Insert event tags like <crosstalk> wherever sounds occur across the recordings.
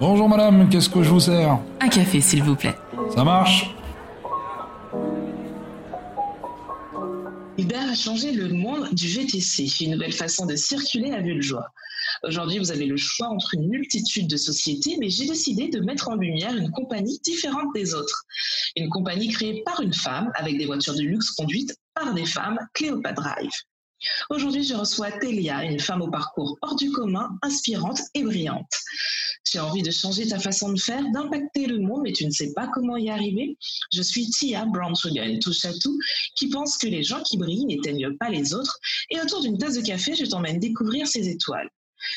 Bonjour madame, qu'est-ce que je vous sers? Un café, s'il vous plaît. Ça marche? Uber a changé le monde du VTC. Une nouvelle façon de circuler le jour. Aujourd'hui, vous avez le choix entre une multitude de sociétés, mais j'ai décidé de mettre en lumière une compagnie différente des autres. Une compagnie créée par une femme, avec des voitures de luxe conduites par des femmes, Cléopâtre Drive. Aujourd'hui, je reçois Telia, une femme au parcours hors du commun, inspirante et brillante. As envie de changer ta façon de faire, d'impacter le monde, mais tu ne sais pas comment y arriver Je suis Tia Brown-Sugar, touche à tout, qui pense que les gens qui brillent n'éteignent pas les autres. Et autour d'une tasse de café, je t'emmène découvrir ces étoiles.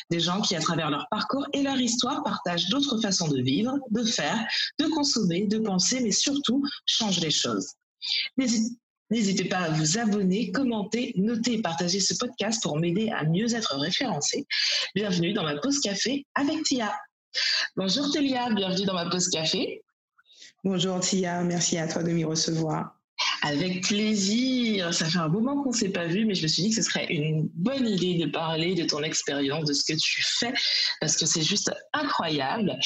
Des gens qui, à travers leur parcours et leur histoire, partagent d'autres façons de vivre, de faire, de consommer, de penser, mais surtout changent les choses. N'hésitez pas à vous abonner, commenter, noter et partager ce podcast pour m'aider à mieux être référencé. Bienvenue dans ma pause café avec Tia. Bonjour Télia, bienvenue dans ma pause café. Bonjour Tia, merci à toi de m'y recevoir. Avec plaisir. Ça fait un moment qu'on ne s'est pas vu, mais je me suis dit que ce serait une bonne idée de parler de ton expérience, de ce que tu fais, parce que c'est juste incroyable.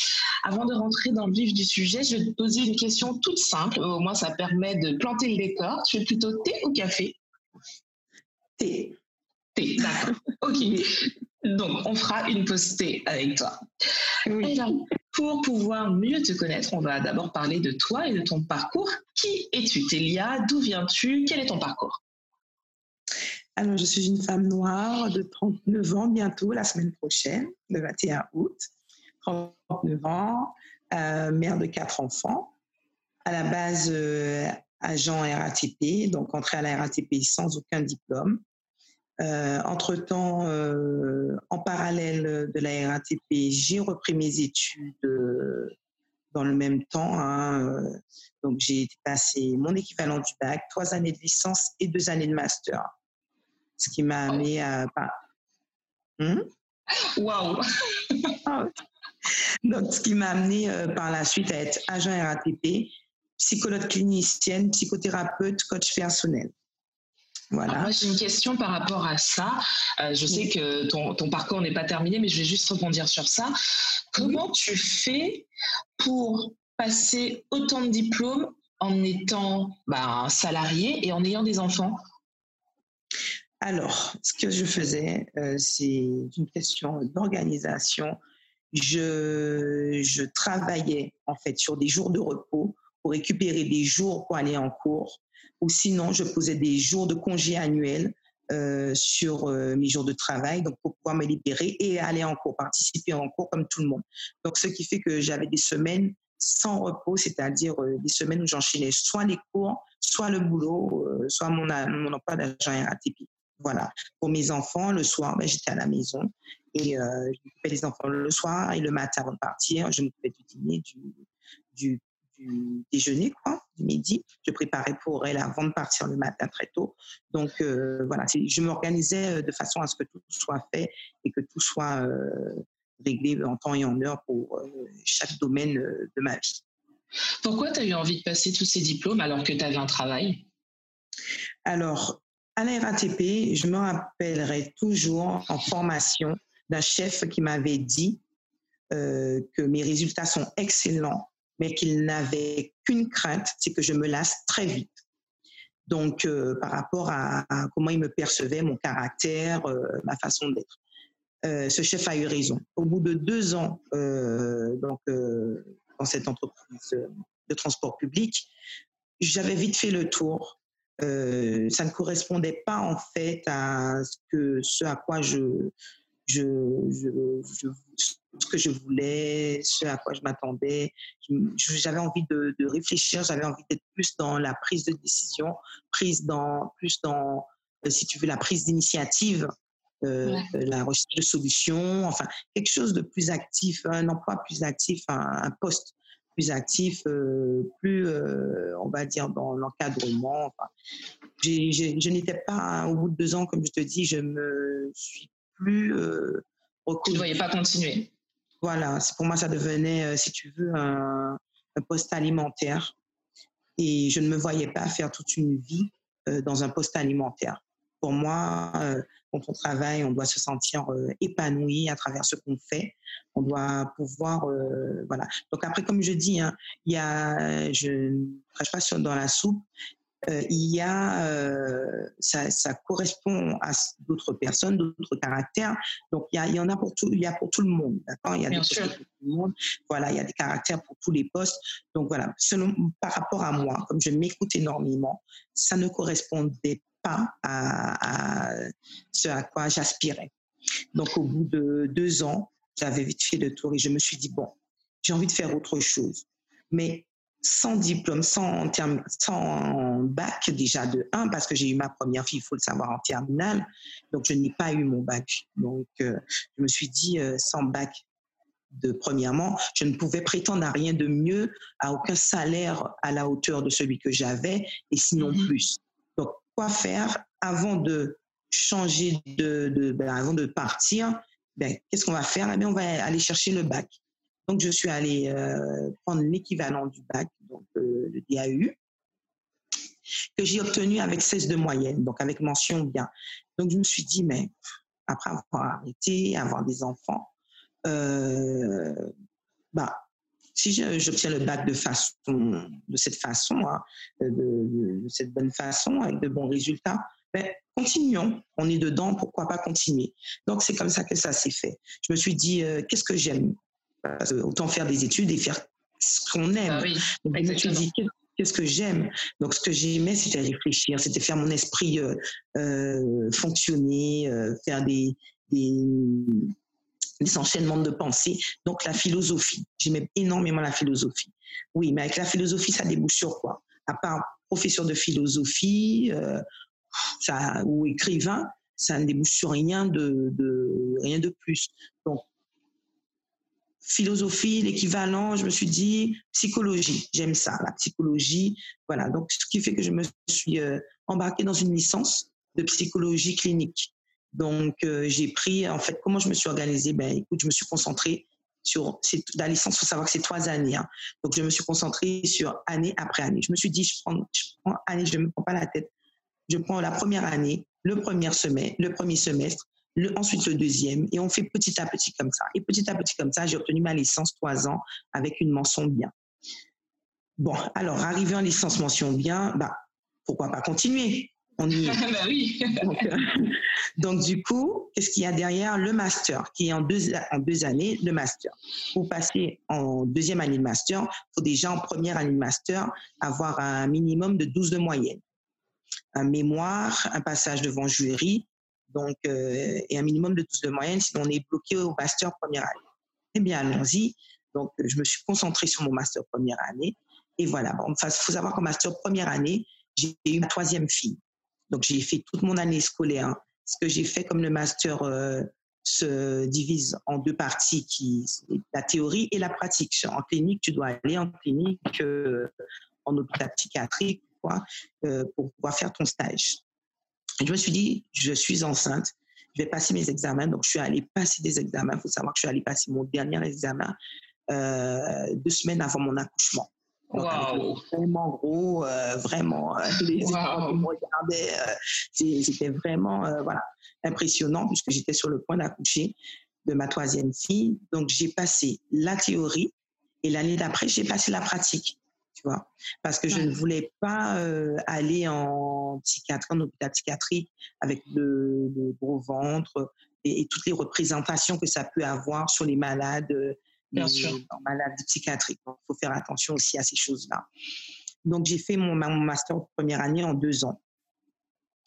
Avant de rentrer dans le vif du sujet, je vais te poser une question toute simple. Au moins, ça permet de planter le décor. Tu es plutôt thé ou café? Thé. Thé, d'accord. ok. Donc, on fera une thé avec toi. Oui. Pour pouvoir mieux te connaître, on va d'abord parler de toi et de ton parcours. Qui es-tu, Télia? D'où viens-tu? Quel est ton parcours? Alors, je suis une femme noire de 39 ans bientôt, la semaine prochaine, le 21 août. 39 ans, euh, mère de quatre enfants. À la base, euh, agent RATP, donc entrée à la RATP sans aucun diplôme. Euh, entre-temps, euh, en parallèle de la RATP, j'ai repris mes études euh, dans le même temps. Hein, donc, j'ai passé mon équivalent du bac, trois années de licence et deux années de master. Ce qui m'a amené à. Hmm? Waouh! Ah donc, ce qui m'a amené par la suite à être agent RATP, psychologue clinicienne, psychothérapeute, coach personnel. Voilà. moi, j'ai une question par rapport à ça. Euh, je sais que ton, parcours n'est pas terminé, mais je vais juste rebondir sur ça. Comment tu fais pour passer autant de diplômes en étant bah, salarié et en ayant des enfants? Alors, ce que je faisais, euh, c'est une question d'organisation. Je, je travaillais en fait sur des jours de repos pour récupérer des jours pour aller en cours ou sinon je posais des jours de congé annuels euh, sur euh, mes jours de travail, donc pour pouvoir me libérer et aller en cours, participer en cours comme tout le monde. Donc ce qui fait que j'avais des semaines sans repos, c'est-à-dire euh, des semaines où j'enchaînais soit les cours, soit le boulot, soit mon, mon emploi d'agent atypique. Voilà. Pour mes enfants, le soir, ben, j'étais à la maison et je m'occupais des enfants le soir et le matin avant de partir, je m'occupais du dîner, du du déjeuner, quoi, du midi. Je préparais pour elle avant de partir le matin très tôt. Donc euh, voilà, je m'organisais euh, de façon à ce que tout soit fait et que tout soit euh, réglé en temps et en heure pour chaque domaine de ma vie. Pourquoi tu as eu envie de passer tous ces diplômes alors que tu avais un travail? Alors, à la RATP, je me rappellerai toujours en formation d'un chef qui m'avait dit que mes résultats sont excellents mais qu'il n'avait qu'une crainte, c'est que je me lasse très vite. Donc, euh, par rapport à, comment il me percevait, mon caractère, euh, ma façon d'être. Euh, ce chef a eu raison. Au bout de deux ans donc, dans cette entreprise de transport public, j'avais vite fait le tour. ça ne correspondait pas en fait à ce, à quoi je, je, je, ce que je voulais, ce à quoi je m'attendais. J'avais envie de, réfléchir, j'avais envie d'être plus dans la prise de décision, prise dans, plus dans, euh, si tu veux, la prise d'initiative, euh, la recherche de solutions, enfin, quelque chose de plus actif, un emploi plus actif, un, poste plus actif, euh, plus, on va dire, dans l'encadrement. Enfin, je n'étais pas, au bout de deux ans, comme je te dis, je me suis plus euh, Tu ne voyais pas continuer. Voilà, pour moi, ça devenait, euh, si tu veux, un, poste alimentaire. Et je ne me voyais pas faire toute une vie euh, dans un poste alimentaire. pour moi, euh, quand on travaille, on doit se sentir épanoui à travers ce qu'on fait. On doit pouvoir, voilà. Donc après, comme je dis, hein, il y a, je ne crache pas sur, dans la soupe. Euh, il y a, euh, ça, ça, correspond à d'autres personnes, d'autres caractères. Donc il y, a, il y, en a pour tout, il y a pour tout le monde, d'accord? Il y a Bien des sûr. pour tout le monde. Voilà, il y a des caractères pour tous les postes. Donc voilà, selon, par rapport à moi, comme je m'écoute énormément, ça ne correspondait pas à, à ce à quoi j'aspirais. Donc au bout de deux ans, j'avais vite fait le tour et je me suis dit bon, j'ai envie de faire autre chose. Mais sans diplôme, sans, terme, sans bac déjà de 1, parce que j'ai eu ma première fille, il faut le savoir, en terminale. Donc, je n'ai pas eu mon bac. Donc, euh, je me suis dit, euh, sans bac de premièrement, je ne pouvais prétendre à rien de mieux, à aucun salaire à la hauteur de celui que j'avais, et sinon Mhm. plus. Donc, quoi faire avant de changer de, de ben, avant de partir? Ben, Qu'est-ce qu'on va faire? Eh bien, On va aller chercher le bac. Donc, je suis allée euh, prendre l'équivalent du bac, donc euh, le DAU, que j'ai obtenu avec 16 de moyenne, donc avec mention bien. Donc, je me suis dit, mais après avoir arrêté, avoir des enfants, euh, bah, si j'obtiens le bac de façon, de cette façon, hein, de, cette bonne façon, avec de bons résultats, ben, continuons. On est dedans, pourquoi pas continuer? Donc, c'est comme ça que ça s'est fait. Je me suis dit, euh, qu'est-ce que j'aime? Parce que Autant faire des études et faire ce qu'on aime. Ah oui, Donc, je me suis dit, qu'est-ce que j'aime? Donc, ce que j'aimais, c'était réfléchir, c'était faire mon esprit euh, euh, fonctionner, euh, faire des, des, des enchaînements de pensées. Donc, la philosophie. J'aimais énormément la philosophie. Oui, mais avec la philosophie, ça débouche sur quoi? À part professeur de philosophie euh, ça, ou écrivain, ça ne débouche sur rien de, de, rien de plus. Donc, philosophie, l'équivalent, je me suis dit psychologie, j'aime ça, la psychologie. Voilà, donc ce qui fait que je me suis euh, embarquée dans une licence de psychologie clinique. Donc euh, j'ai pris, en fait, comment je me suis organisée? Ben écoute, je me suis concentrée sur la licence. Il faut savoir que c'est trois années, hein. donc je me suis concentrée sur année après année. Je me suis dit, je prends, je prends année, je ne me prends pas la tête. Je prends la première année, le premier semestre, le premier semestre, le, ensuite le deuxième, et on fait petit à petit comme ça. Et petit à petit comme ça, j'ai obtenu ma licence trois ans avec une mention bien. Bon, alors, arrivé en licence mention bien, bah, pourquoi pas continuer? On y est. <laughs> bah oui. Donc, euh, donc, du coup, qu'est-ce qu'il y a derrière Le master, qui est en deux, en deux années, le master? Pour passer en deuxième année de master, il faut déjà en première année de master avoir un minimum de 12 de moyenne. Un mémoire, un passage devant jury, donc, euh, et un minimum de 12 de moyenne, sinon on est bloqué au master première année. Eh bien, allons-y. Donc, je me suis concentrée sur mon master première année. Et voilà, bon, il faut savoir qu'en master première année, j'ai eu ma troisième fille. Donc, j'ai fait toute mon année scolaire. Ce que j'ai fait comme le master euh, se divise en deux parties, qui la théorie et la pratique. En clinique, tu dois aller en clinique, euh, en hôpital psychiatrique, quoi, pour pouvoir faire ton stage. Et je me suis dit, je suis enceinte, je vais passer mes examens. Donc, je suis allée passer des examens. Il faut savoir que je suis allée passer mon dernier examen euh, deux semaines avant mon accouchement. Donc, Waouh. vraiment gros, euh, vraiment, euh, <laughs> les Wow. me regardaient, euh, c'était vraiment euh, voilà, impressionnant puisque j'étais sur le point d'accoucher de ma troisième fille. Donc, j'ai passé la théorie et l'année d'après, j'ai passé la pratique, tu vois, parce que je ne voulais pas euh, aller en psychiatrie, en hôpital psychiatrique avec le, le gros ventre et, et toutes les représentations que ça peut avoir sur les malades euh, Bien les- sûr. en maladie psychiatrique. Il faut faire attention aussi à ces choses-là. Donc, j'ai fait mon, mon master de première année en deux ans.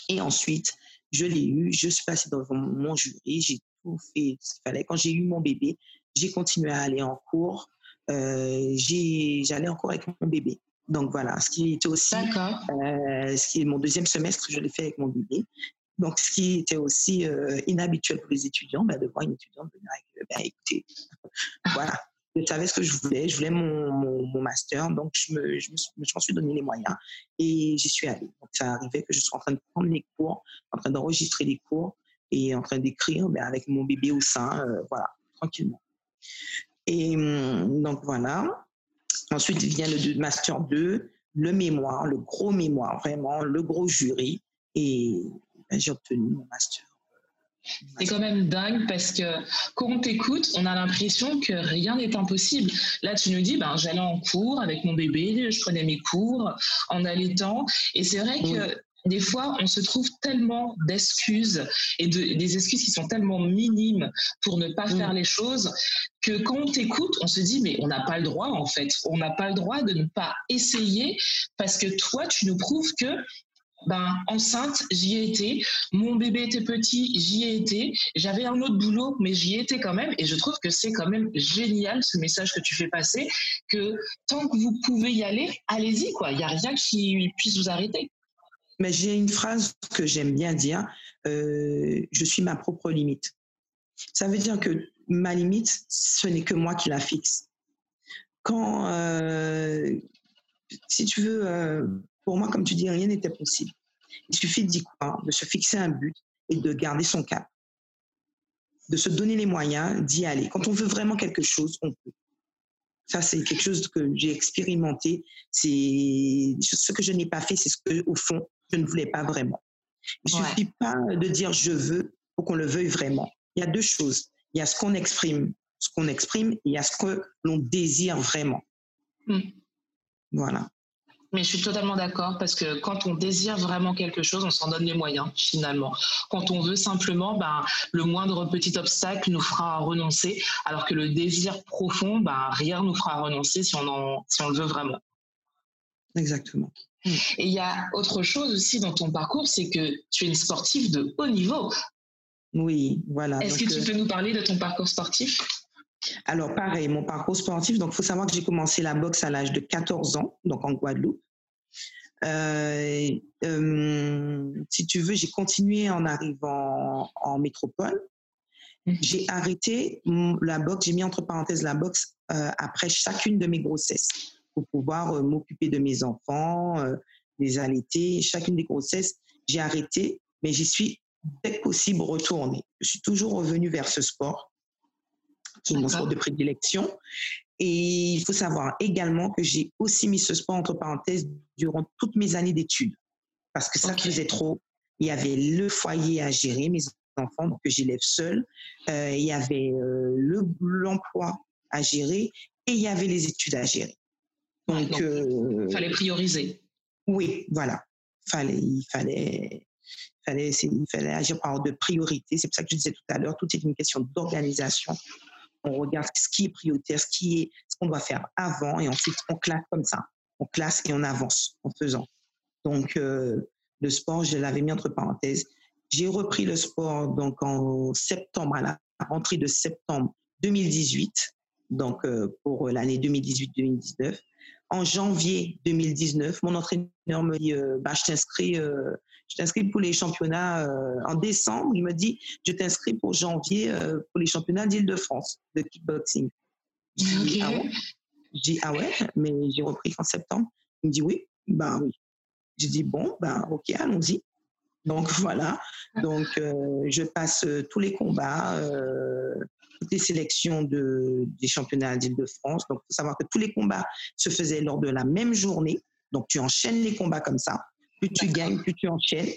Et ensuite, je l'ai eu, je suis passée devant mon jury, j'ai tout fait ce qu'il fallait. Quand j'ai eu mon bébé, j'ai continué à aller en cours. Euh, j'ai- J'allais en cours avec mon bébé. Donc voilà, ce qui était aussi, euh, ce qui est mon deuxième semestre, je l'ai fait avec mon bébé. Donc, ce qui était aussi euh, inhabituel pour les étudiants, ben, de voir une étudiante venir avec, euh, ben, écoutez, voilà, je savais ce que je voulais, je voulais mon, mon, mon master, donc je me, je me m'en suis donné les moyens et j'y suis allée. Donc, ça arrivait que je sois en train de prendre les cours, en train d'enregistrer les cours et en train d'écrire ben, avec mon bébé au sein, euh, voilà, tranquillement. Et hum, donc, voilà. Ensuite vient le master 2, le mémoire, le gros mémoire, vraiment, le gros jury. Et ben, j'ai obtenu mon master. C'est quand même dingue parce que quand on t'écoute, on a l'impression que rien n'est impossible. Là, tu nous dis, ben, j'allais en cours avec mon bébé, je prenais mes cours en allaitant. Et c'est vrai que des fois, on se trouve tellement d'excuses et de, des excuses qui sont tellement minimes pour ne pas faire les choses que quand on t'écoute, on se dit, mais on n'a pas le droit, en fait. On n'a pas le droit de ne pas essayer parce que toi, tu nous prouves que ben, enceinte, j'y ai été. Mon bébé était petit, j'y ai été. J'avais un autre boulot, mais j'y étais quand même. Et je trouve que c'est quand même génial ce message que tu fais passer, que tant que vous pouvez y aller, allez-y, quoi. Il n'y a rien qui puisse vous arrêter. Mais j'ai une phrase que j'aime bien dire, euh, je suis ma propre limite. Ça veut dire que ma limite, ce n'est que moi qui la fixe. Quand, euh, si tu veux, euh, pour moi, comme tu dis, rien n'était possible. Il suffit d'y croire, de se fixer un but et de garder son cap. De se donner les moyens d'y aller. Quand on veut vraiment quelque chose, on peut. Ça, c'est quelque chose que j'ai expérimenté. C'est ce que je n'ai pas fait, c'est ce que, au fond, je ne voulais pas vraiment. Il ne suffit pas de dire je veux pour qu'on le veuille vraiment. Il y a deux choses. Il y a ce qu'on exprime, ce qu'on exprime, et il y a ce que l'on désire vraiment. Hmm. Voilà. Mais je suis totalement d'accord parce que quand on désire vraiment quelque chose, on s'en donne les moyens finalement. Quand on veut simplement, ben, le moindre petit obstacle nous fera renoncer, alors que le désir profond, ben, rien nous fera renoncer si on, en, si on le veut vraiment. Exactement. Et il y a autre chose aussi dans ton parcours, c'est que tu es une sportive de haut niveau. Oui, voilà. Est-ce que tu euh, peux nous parler de ton parcours sportif? Alors, pareil, mon parcours sportif, donc il faut savoir que j'ai commencé la boxe à l'âge de 14 ans, donc en Guadeloupe. Euh, euh, si tu veux, j'ai continué en arrivant en métropole. Mhm. J'ai arrêté la boxe, j'ai mis entre parenthèses la boxe euh, après chacune de mes grossesses pour pouvoir m'occuper de mes enfants, les allaiter. Chacune des grossesses, j'ai arrêté, mais j'y suis dès que possible retournée. Je suis toujours revenue vers ce sport qui est mon sport de prédilection. Et il faut savoir également que j'ai aussi mis ce sport entre parenthèses durant toutes mes années d'études. Parce que ça faisait trop. Il y avait le foyer à gérer, mes enfants, donc que j'élève seul. Euh, il y avait euh, l'emploi à gérer et il y avait les études à gérer. Donc, il euh, fallait prioriser. Oui, voilà. Fallait, il fallait, fallait, il fallait agir par ordre de priorité. C'est pour ça que je disais tout à l'heure, tout est une question d'organisation on regarde ce qui est prioritaire, ce qui est, ce qu'on doit faire avant, et ensuite on classe comme ça. On classe et on avance en faisant. Donc, euh, le sport, je l'avais mis entre parenthèses. J'ai repris le sport donc en septembre, à la rentrée de septembre 2018, donc euh, pour l'année 2018-2019. En janvier 2019, mon entraîneur me dit euh, bah, Je t'inscris je t'inscris pour les championnats euh, en décembre. Il me dit, je t'inscris pour janvier euh, pour les championnats d'Île-de-France de kickboxing. Je dis, ah ouais? J'ai ah ouais, mais j'ai repris en septembre. Il me dit, oui, ben oui. J'ai dit, bon, ben ok, allons-y. Donc voilà, donc euh, je passe tous les combats, toutes les sélections de, des championnats d'Île-de-France. Donc il faut savoir que tous les combats se faisaient lors de la même journée. Donc tu enchaînes les combats comme ça. Plus tu gagnes, plus tu enchaînes.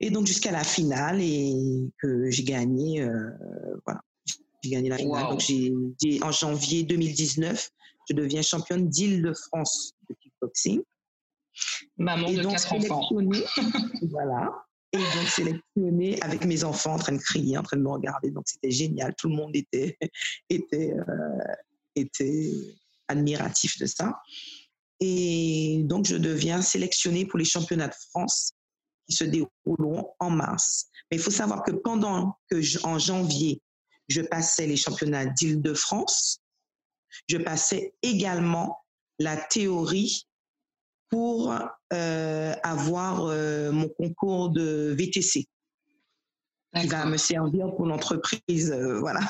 Et donc jusqu'à la finale et que j'ai gagné, euh, voilà, j'ai gagné la finale. Donc j'ai, en janvier 2019, je deviens championne d'Île-de-France de kickboxing. Maman et de donc, quatre enfants. <laughs> voilà. Et donc sélectionnée avec mes enfants en train de crier, en train de me regarder. Donc c'était génial. Tout le monde était <laughs> était euh, était admiratif de ça. Et donc, je deviens sélectionnée pour les championnats de France qui se dérouleront en mars. Mais il faut savoir que pendant que, en janvier, je passais les championnats d'Île-de-France, je passais également la théorie pour euh, avoir euh, mon concours de VTC qui va me servir pour l'entreprise. Euh, voilà.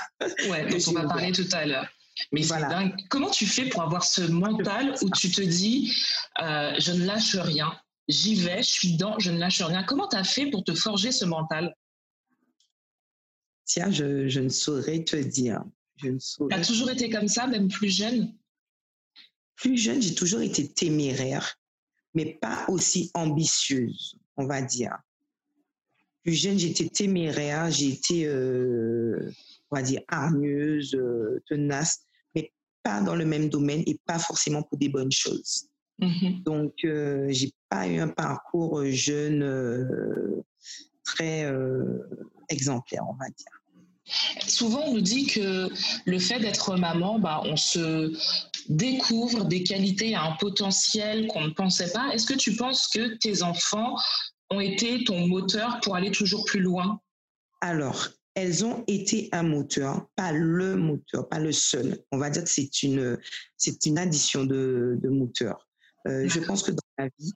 Ouais, <laughs> dont on va parler tout à l'heure. Mais voilà. Comment tu fais pour avoir ce mental où tu te dis, je ne lâche rien, j'y vais, je suis dedans, je ne lâche rien? Comment tu as fait pour te forger ce mental? Tiens, je, ne saurais te dire. Tu as toujours été comme ça, même plus jeune? Plus jeune, j'ai toujours été téméraire, mais pas aussi ambitieuse, on va dire. plus jeune, j'étais téméraire, j'ai été, on va dire, hargneuse, tenace, mais pas dans le même domaine et pas forcément pour des bonnes choses. Mm-hmm. Donc, j'ai pas eu un parcours jeune très exemplaire, on va dire. Souvent, on nous dit que le fait d'être maman, bah, on se découvre des qualités, un potentiel qu'on ne pensait pas. Est-ce que tu penses que tes enfants ont été ton moteur pour aller toujours plus loin? Alors, elles ont été un moteur, pas le moteur, pas le seul. On va dire que c'est une, c'est une addition de, de moteurs. Euh, je pense que dans la vie,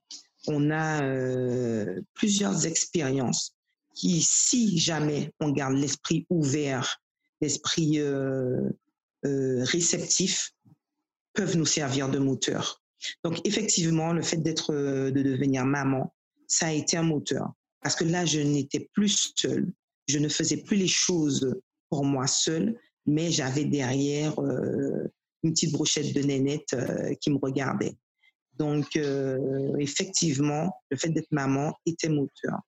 on a euh, plusieurs expériences qui, si jamais on garde l'esprit ouvert, l'esprit euh, euh, réceptif, peuvent nous servir de moteur. Donc effectivement, le fait d'être, euh, de devenir maman, ça a été un moteur. Parce que là, je n'étais plus seule. Je ne faisais plus les choses pour moi seule, mais j'avais derrière une petite brochette de nénette qui me regardait. Donc, effectivement, le fait d'être maman était moteur.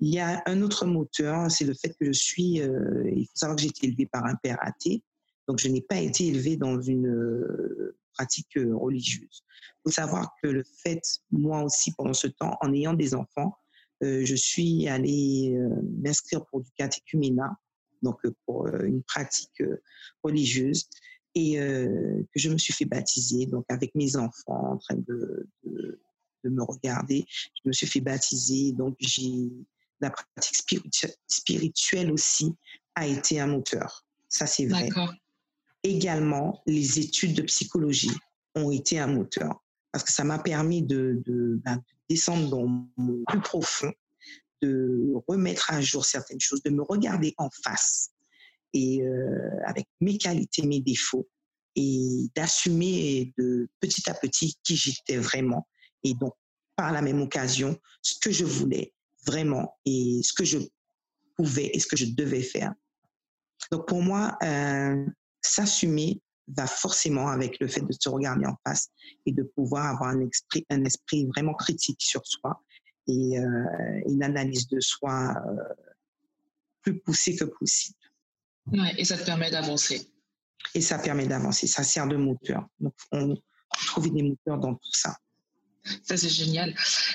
Il y a un autre moteur, c'est le fait que je suis, euh, il faut savoir que j'ai été élevée par un père athée, donc je n'ai pas été élevée dans une euh, pratique euh, religieuse. Il faut savoir que le fait, moi aussi, pendant ce temps, en ayant des enfants, je suis allée m'inscrire pour du catéchuménat, donc pour une pratique religieuse, et que je me suis fait baptiser, donc avec mes enfants en train de, de, de me regarder, je me suis fait baptiser, donc j'ai la pratique spirituelle aussi a été un moteur. Ça, c'est vrai. Également, les études de psychologie ont été un moteur parce que ça m'a permis de, ben, descendre dans mon plus profond, de remettre à jour certaines choses, de me regarder en face et euh, avec mes qualités, mes défauts et d'assumer de petit à petit qui j'étais vraiment et donc par la même occasion ce que je voulais vraiment et ce que je pouvais et ce que je devais faire. Donc pour moi, euh, s'assumer va forcément avec le fait de se regarder en face et de pouvoir avoir un esprit, un esprit vraiment critique sur soi et euh, une analyse de soi euh, plus poussée que possible. Ouais, et ça te permet d'avancer. Et ça permet d'avancer, ça sert de moteur. Donc on trouve des moteurs dans tout ça. Ça, c'est génial.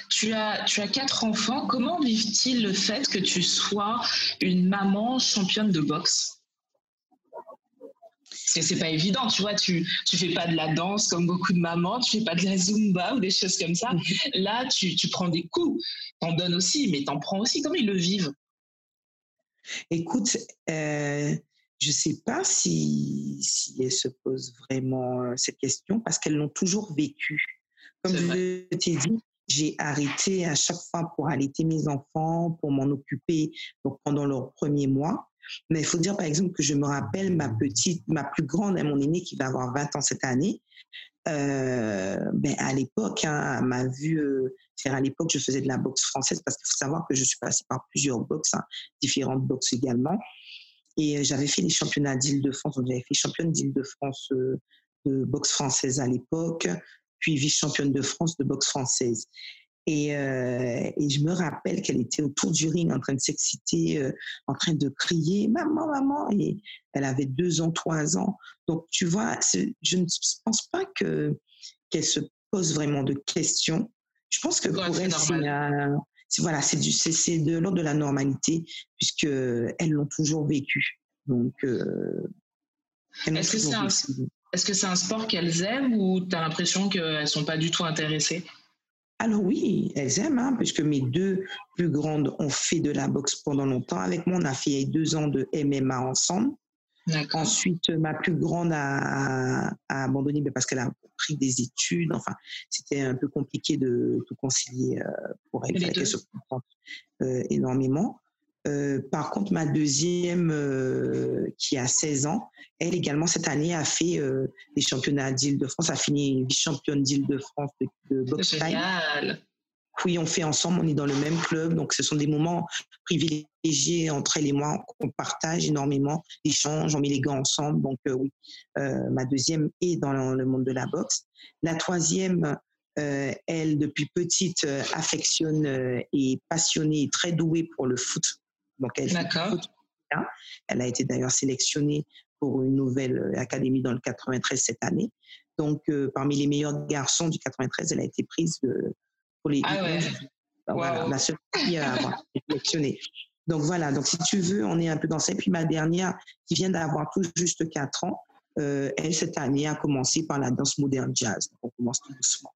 Tu as, tu as quatre enfants. Comment vivent-ils le fait que tu sois une maman championne de boxe? Parce que c'est pas évident, tu vois, tu tu fais pas de la danse comme beaucoup de mamans, tu fais pas de la zumba ou des choses comme ça. <laughs> Là, tu, tu prends des coups, t'en donnes aussi, mais t'en prends aussi. Comment ils le vivent? Écoute, euh, je sais pas si, si elles se posent vraiment euh, cette question parce qu'elles l'ont toujours vécu. Comme je t'ai dit, j'ai arrêté à chaque fois pour allaiter mes enfants, pour m'en occuper donc pendant leurs premiers mois. Mais il faut dire par exemple que je me rappelle ma petite, ma plus grande, mon aînée qui va avoir 20 ans cette année. Euh, ben à l'époque, hein, m'a vu euh, faire à l'époque, je faisais de la boxe française parce qu'il faut savoir que je suis passée par plusieurs boxes, hein, différentes boxes également. Et euh, j'avais fait les championnats d'Île-de-France, j'avais fait championne d'Île-de-France de boxe française à l'époque puis vice-championne de France de boxe française. Et, euh, et, je me rappelle qu'elle était autour du ring en train de s'exciter, euh, en train de crier maman, maman. Et elle avait deux ans, trois ans. Donc tu vois, je ne pense pas que qu'elle se pose vraiment de questions. Je pense que pour elle, c'est voilà, c'est du, c'est de l'ordre de la normalité puisque elles l'ont toujours vécu. Donc, euh, est-ce que c'est un, est-ce que c'est un sport qu'elles aiment ou tu as l'impression qu'elles ne sont pas du tout intéressées? Alors oui, elles aiment, hein, puisque mes deux plus grandes ont fait de la boxe pendant longtemps. Avec moi, on a fait deux ans de MMA ensemble. Ensuite, ma plus grande a, abandonné parce qu'elle a pris des études. Enfin, c'était un peu compliqué de tout concilier euh, pour elle. Elle se concentre euh, énormément. Euh, par contre, ma deuxième, euh, qui a 16 ans, elle également cette année a fait euh, les championnats d'Île-de-France, a fini vice-championne d'Île-de-France de, de boxe Oui, on fait ensemble, on est dans le même club, donc ce sont des moments privilégiés entre elle et moi, on partage énormément, échange, on met les gants ensemble, donc oui, ma deuxième est dans le monde de la boxe. La troisième, elle, depuis petite, affectionne et passionnée, très douée pour le foot. Donc, elle Foot. Elle a été d'ailleurs sélectionnée pour une nouvelle académie dans le 93 cette année. Donc, parmi les meilleurs garçons du 93, elle a été prise pour les ah ouais. Voilà, la seule fille à avoir été sélectionnée. Donc voilà, donc si tu veux, on est un peu dans ça. Et puis ma dernière, qui vient d'avoir tout juste 4 ans, euh, elle, cette année, a commencé par la danse moderne jazz. Donc on commence tout doucement.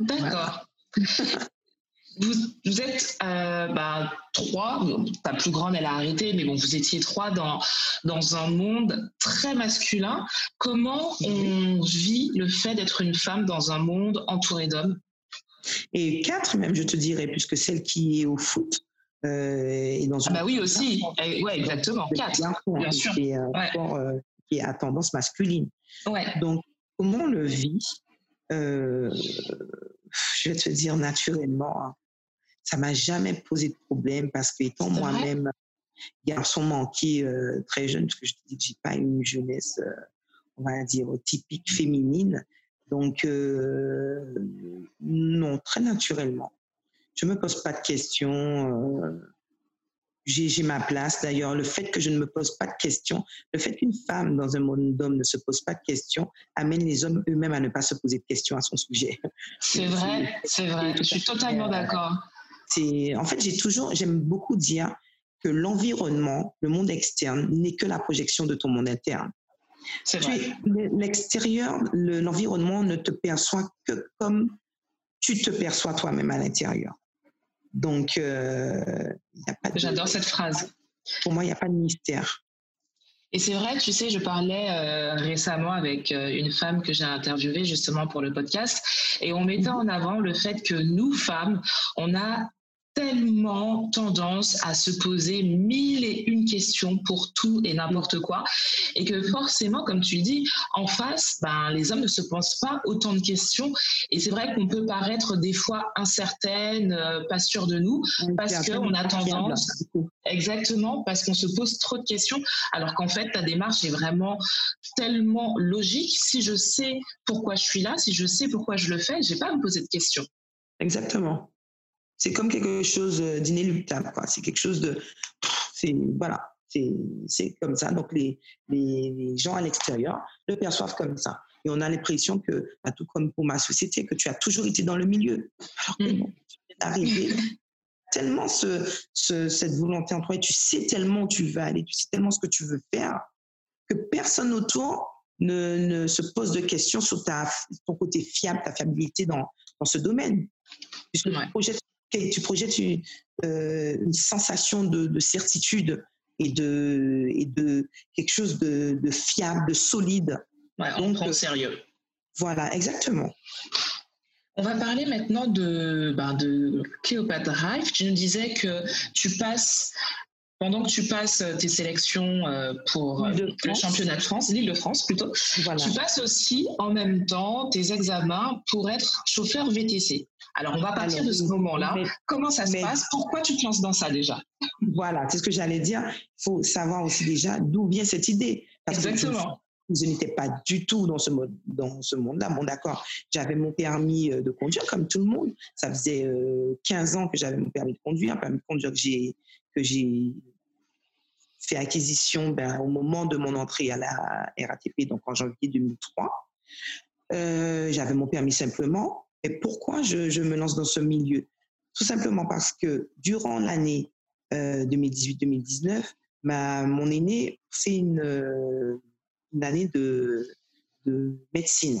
D'accord. <laughs> vous, vous, êtes euh, bah, trois, ta plus grande, elle a arrêté, mais bon, vous étiez trois dans, dans un monde très masculin. Comment on vit le fait d'être une femme dans un monde entouré d'hommes? Et quatre même, je te dirais, puisque celle qui est au foot, euh, dans ah bah oui aussi, eh, ouais, exactement. Quatre, bien sûr. Qui est, euh, qui à tendance masculine. Ouais. Donc, comment on le vit euh, Je vais te dire naturellement, hein, ça m'a jamais posé de problème parce que étant moi-même garçon manqué très jeune, parce que je dis que j'ai pas une jeunesse, on va dire typique féminine, donc non, très naturellement. Je me pose pas de questions. J'ai ma place. D'ailleurs, le fait que je ne me pose pas de questions, le fait qu'une femme dans un monde d'hommes ne se pose pas de questions, amène les hommes eux-mêmes à ne pas se poser de questions à son sujet. C'est vrai, c'est vrai. Je suis totalement d'accord. C'est, en fait, j'ai toujours, j'aime beaucoup dire que l'environnement, le monde externe, n'est que la projection de ton monde interne. C'est vrai. L'extérieur, l'environnement ne te perçoit que comme tu te perçois toi-même à l'intérieur. Donc, euh, j'adore cette phrase. Pour moi, il n'y a pas de mystère. Et c'est vrai, tu sais, je parlais euh, récemment avec euh, une femme que j'ai interviewée justement pour le podcast, et on mettait mhm. en avant le fait que nous, femmes, on a tellement tendance à se poser mille et une questions pour tout et n'importe quoi. Et que forcément, comme tu dis, en face, ben, les hommes ne se posent pas autant de questions. Et c'est vrai qu'on peut paraître des fois incertaine, euh, pas sûr de nous, parce qu'on a tendance, exactement, parce qu'on se pose trop de questions, alors qu'en fait, ta démarche est vraiment tellement logique. Si je sais pourquoi je suis là, si je sais pourquoi je le fais, j'ai pas à me poser de questions. Exactement c'est comme quelque chose d'inéluctable. C'est quelque chose de. Voilà, c'est comme ça. Donc, les, les, gens à l'extérieur le perçoivent comme ça. Et on a l'impression que, bah, tout comme pour ma société, que tu as toujours été dans le milieu. Alors que non, tu viens d'arriver. <laughs> tellement ce, cette volonté en toi et tu sais tellement où tu vas aller, tu sais tellement ce que tu veux faire, que personne autour ne, ne se pose de questions sur ta, ton côté fiable, ta fiabilité dans, dans ce domaine. Puisque ouais. tu projettes tu projettes une, euh, une sensation de, certitude et de, et de quelque chose de, fiable, de solide? Ouais, on prend au sérieux. Voilà, exactement. On va parler maintenant de, ben de Cléopâtre Rive. Tu nous disais que tu passes pendant que tu passes tes sélections euh, pour le championnat de France, l'île de France plutôt, tu passes aussi en même temps tes examens pour être chauffeur VTC. Alors, on va partir de ce moment-là. Comment ça se passe? Pourquoi tu te lances dans ça déjà? Voilà, c'est ce que j'allais dire. Il faut savoir aussi déjà d'où vient cette idée. Exactement. je, n'étais pas du tout dans ce, mode, dans ce monde-là. Bon, d'accord, j'avais mon permis euh, de conduire comme tout le monde. Ça faisait 15 euh, ans que j'avais mon permis de conduire, un permis de conduire que j'ai, que j'ai fait acquisition ben, au moment de mon entrée à la RATP, donc en janvier 2003. Euh, j'avais mon permis simplement. Et pourquoi je, me lance dans ce milieu? Tout simplement parce que durant l'année 2018-2019, euh, mon aîné fait une, une année de, de, médecine.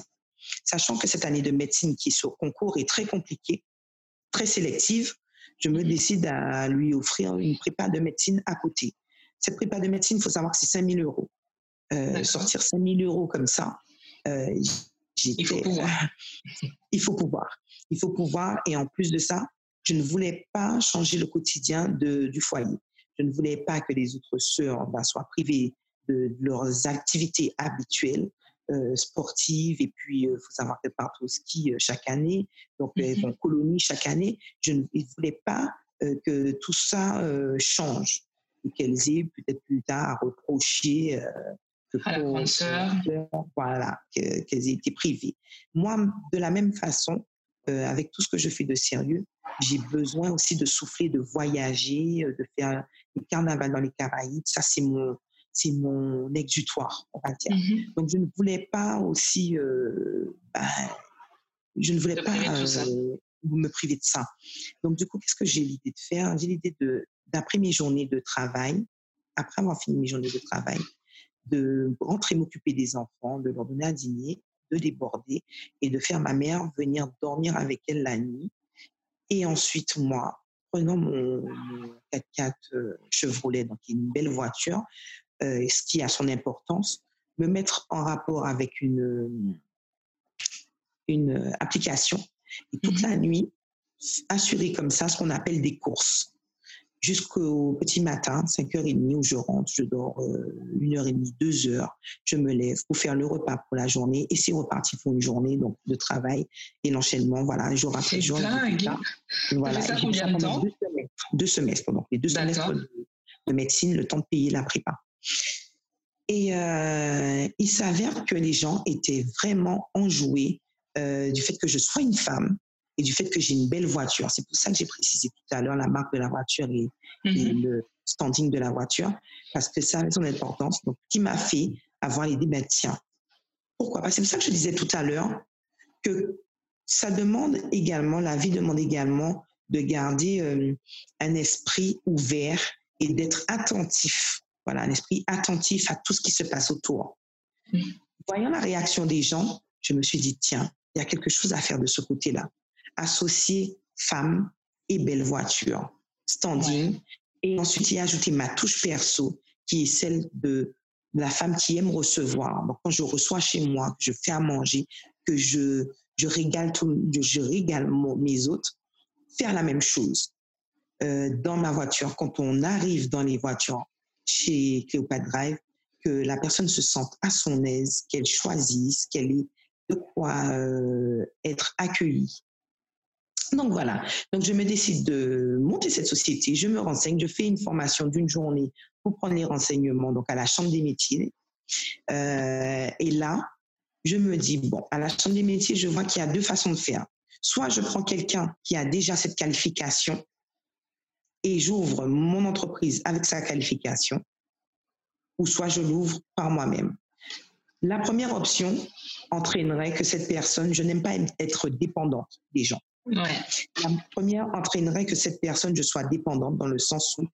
Sachant que cette année de médecine qui est sur concours est très compliquée, très sélective, je me décide à lui offrir une prépa de médecine à côté. Cette prépa de médecine, il faut savoir que c'est 5 000 euros. Euh, sortir 5 000 euros comme ça, euh, il faut pouvoir. <laughs> il faut pouvoir. Il faut pouvoir. Et en plus de ça, je ne voulais pas changer le quotidien de, du foyer. Je ne voulais pas que les autres sœurs bah, soient privées de, leurs activités habituelles. Euh, sportives et puis il faut savoir qu'elles partent au ski chaque année donc elles vont colonie chaque année je ne voulais pas que tout ça change qu'elles aient peut-être plus tard à reprocher euh, à la grande voilà, qu'elles aient été privées. Moi, de la même façon, euh, avec tout ce que je fais de sérieux, j'ai besoin aussi de souffler, de voyager, de faire des carnavals dans les Caraïbes. Ça, c'est mon, c'est mon exutoire, on va dire. Mm-hmm. Donc, je ne voulais pas aussi, ben, je ne voulais pas me priver de ça. Donc, du coup, qu'est-ce que j'ai l'idée de faire? J'ai l'idée de, d'après mes journées de travail, après avoir fini mes journées de travail, de rentrer m'occuper des enfants, de leur donner à dîner, de déborder et de faire ma mère venir dormir avec elle la nuit. Et ensuite, moi, prenant mon, 4x4 euh, Chevrolet, donc une belle voiture, euh, ce qui a son importance, me mettre en rapport avec une, une application et toute mmh la nuit, assurer comme ça ce qu'on appelle des courses jusqu'au petit matin, 5h30 où je rentre, je dors 1h30, euh, 2h, je me lève pour faire le repas pour la journée et c'est reparti pour une journée donc de travail et l'enchaînement, voilà, jour après jour. Voilà, ça combien de temps deux semestres, deux semestres, donc les deux semestres de, médecine, le temps de payer la prépa. Et euh, il s'avère que les gens étaient vraiment enjoués euh, du fait que je sois une femme, et du fait que j'ai une belle voiture. C'est pour ça que j'ai précisé tout à l'heure la marque de la voiture et, mhm. le standing de la voiture, parce que ça a son importance. Donc, qui m'a fait avoir l'idée, ben tiens, pourquoi que c'est pour ça que je disais tout à l'heure que ça demande également, la vie demande également de garder euh, un esprit ouvert et d'être attentif. Voilà, un esprit attentif à tout ce qui se passe autour. Mhm. Voyant la réaction des gens, je me suis dit, tiens, il y a quelque chose à faire de ce côté-là associer femme et belle voiture, standing. Et ensuite, y ajouter ma touche perso, qui est celle de la femme qui aime recevoir. Donc, quand je reçois chez moi, que je fais à manger, que je, je régale, tout, je régale mes hôtes, faire la même chose euh, dans ma voiture. Quand on arrive dans les voitures chez Cléopâtre Drive, que la personne se sente à son aise, qu'elle choisisse, qu'elle ait de quoi euh, être accueillie donc voilà, donc je me décide de monter cette société, je me renseigne, je fais une formation d'une journée pour prendre les renseignements donc à la Chambre des métiers. Euh, et là, je me dis, bon, à la Chambre des métiers, je vois qu'il y a deux façons de faire. Soit je prends quelqu'un qui a déjà cette qualification et j'ouvre mon entreprise avec sa qualification, ou soit je l'ouvre par moi-même. La première option entraînerait que cette personne, je n'aime pas être dépendante des gens. La première entraînerait que cette personne, je sois dépendante dans le sens où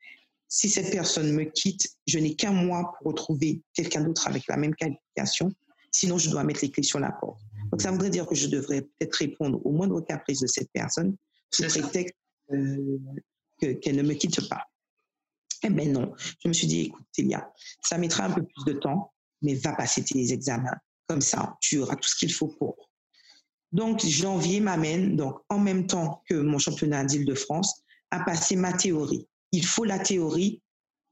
si cette personne me quitte, je n'ai qu'un mois pour retrouver quelqu'un d'autre avec la même qualification. Sinon, je dois mettre les clés sur la porte. Donc, ça voudrait dire que je devrais peut-être répondre au moindre caprice de cette personne sous prétexte euh, qu'elle ne me quitte pas. Eh bien non, je me suis dit, écoute, Télia, ça mettra un peu plus de temps, mais va passer tes examens. Comme ça, tu auras tout ce qu'il faut pour. Donc, janvier m'amène, donc en même temps que mon championnat d'Île-de-France, à passer ma théorie. Il faut la théorie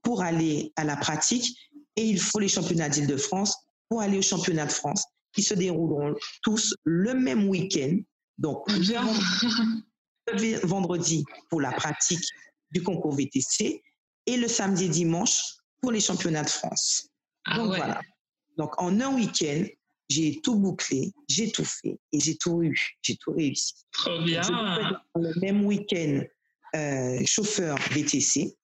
pour aller à la pratique et il faut les championnats d'Île-de-France pour aller au championnat de France qui se dérouleront tous le même week-end. Donc, le <laughs> vendredi pour la pratique du concours VTC et le samedi et dimanche pour les championnats de France. Ah donc voilà. Donc en un week-end, j'ai tout bouclé, j'ai tout fait et j'ai tout eu, j'ai tout réussi. Trop bien. le même week-end, euh, chauffeur VTC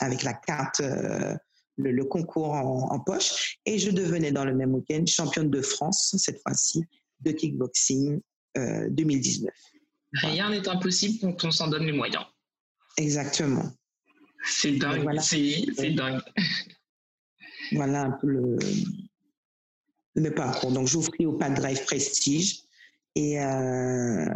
avec la carte, euh, le, concours en, poche, et je devenais dans le même week-end championne de France cette fois-ci de kickboxing 2019. Euh, Rien n'est impossible quand on s'en donne les moyens. Exactement. C'est dingue. Voilà. C'est dingue. Voilà un peu le, le parcours. Donc, j'offris au Pad Drive Prestige. Et, euh,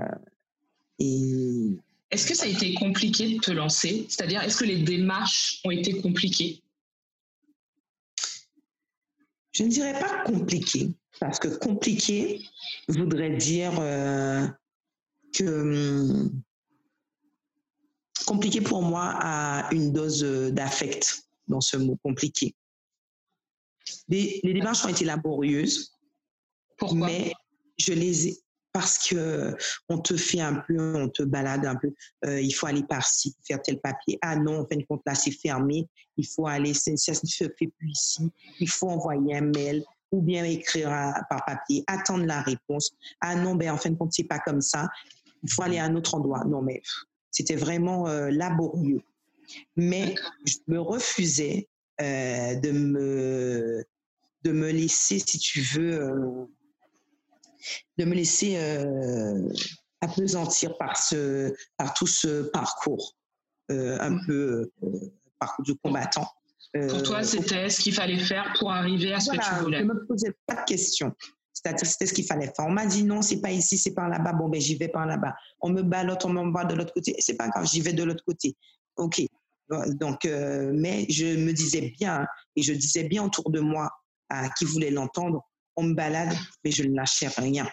et est-ce que ça a été compliqué de te lancer? C'est-à-dire, est-ce que les démarches ont été compliquées? Je ne dirais pas compliqué, parce que compliqué voudrait dire euh, que hum, compliqué pour moi a une dose d'affect dans ce mot compliqué. Les, démarches ont été laborieuses, mais je les ai parce que on te fait un peu, on te balade un peu. Euh, il faut aller par-ci faire tel papier. Ah non, en fin de compte là c'est fermé. Il faut aller, ça ne se fait plus ici. Il faut envoyer un mail ou bien écrire par papier, attendre la réponse. Ah non, ben en fin de compte c'est pas comme ça. il faut aller à un autre endroit. Non, mais c'était vraiment laborieux. Mais je me refusais de me de me laisser, si tu veux, de me laisser apesantir par, ce, par tout ce parcours un mmh. peu parcours du combattant. Pour toi, c'était ce qu'il fallait faire pour arriver à ce que tu voulais? Je ne me posais pas de questions. C'est-à-dire, c'était ce qu'il fallait faire. On m'a dit non, c'est pas ici, c'est par là-bas. Bon, ben, j'y vais par là-bas. On me balote, on m'envoie de l'autre côté. C'est pas grave, j'y vais de l'autre côté. OK. Donc, mais je me disais bien, et je disais bien autour de moi à qui voulait l'entendre, on me balade, mais je ne lâcherai rien.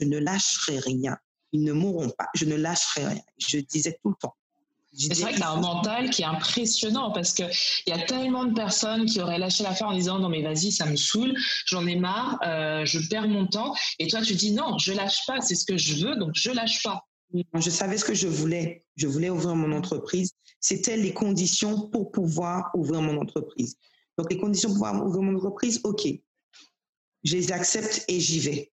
Je ne lâcherai rien. Ils ne mourront pas. Je ne lâcherai rien. Je disais tout le temps. C'est vrai que tu as un mental qui est impressionnant parce qu'il y a tellement de personnes qui auraient lâché l'affaire en disant non mais vas-y ça me saoule, j'en ai marre, euh, je perds mon temps. Et toi tu dis non, je lâche pas, c'est ce que je veux, donc je lâche pas. Je savais ce que je voulais. Je voulais ouvrir mon entreprise. C'était les conditions pour pouvoir ouvrir mon entreprise. Donc les conditions pour pouvoir ouvrir mon entreprise, ok. Je les accepte et j'y vais.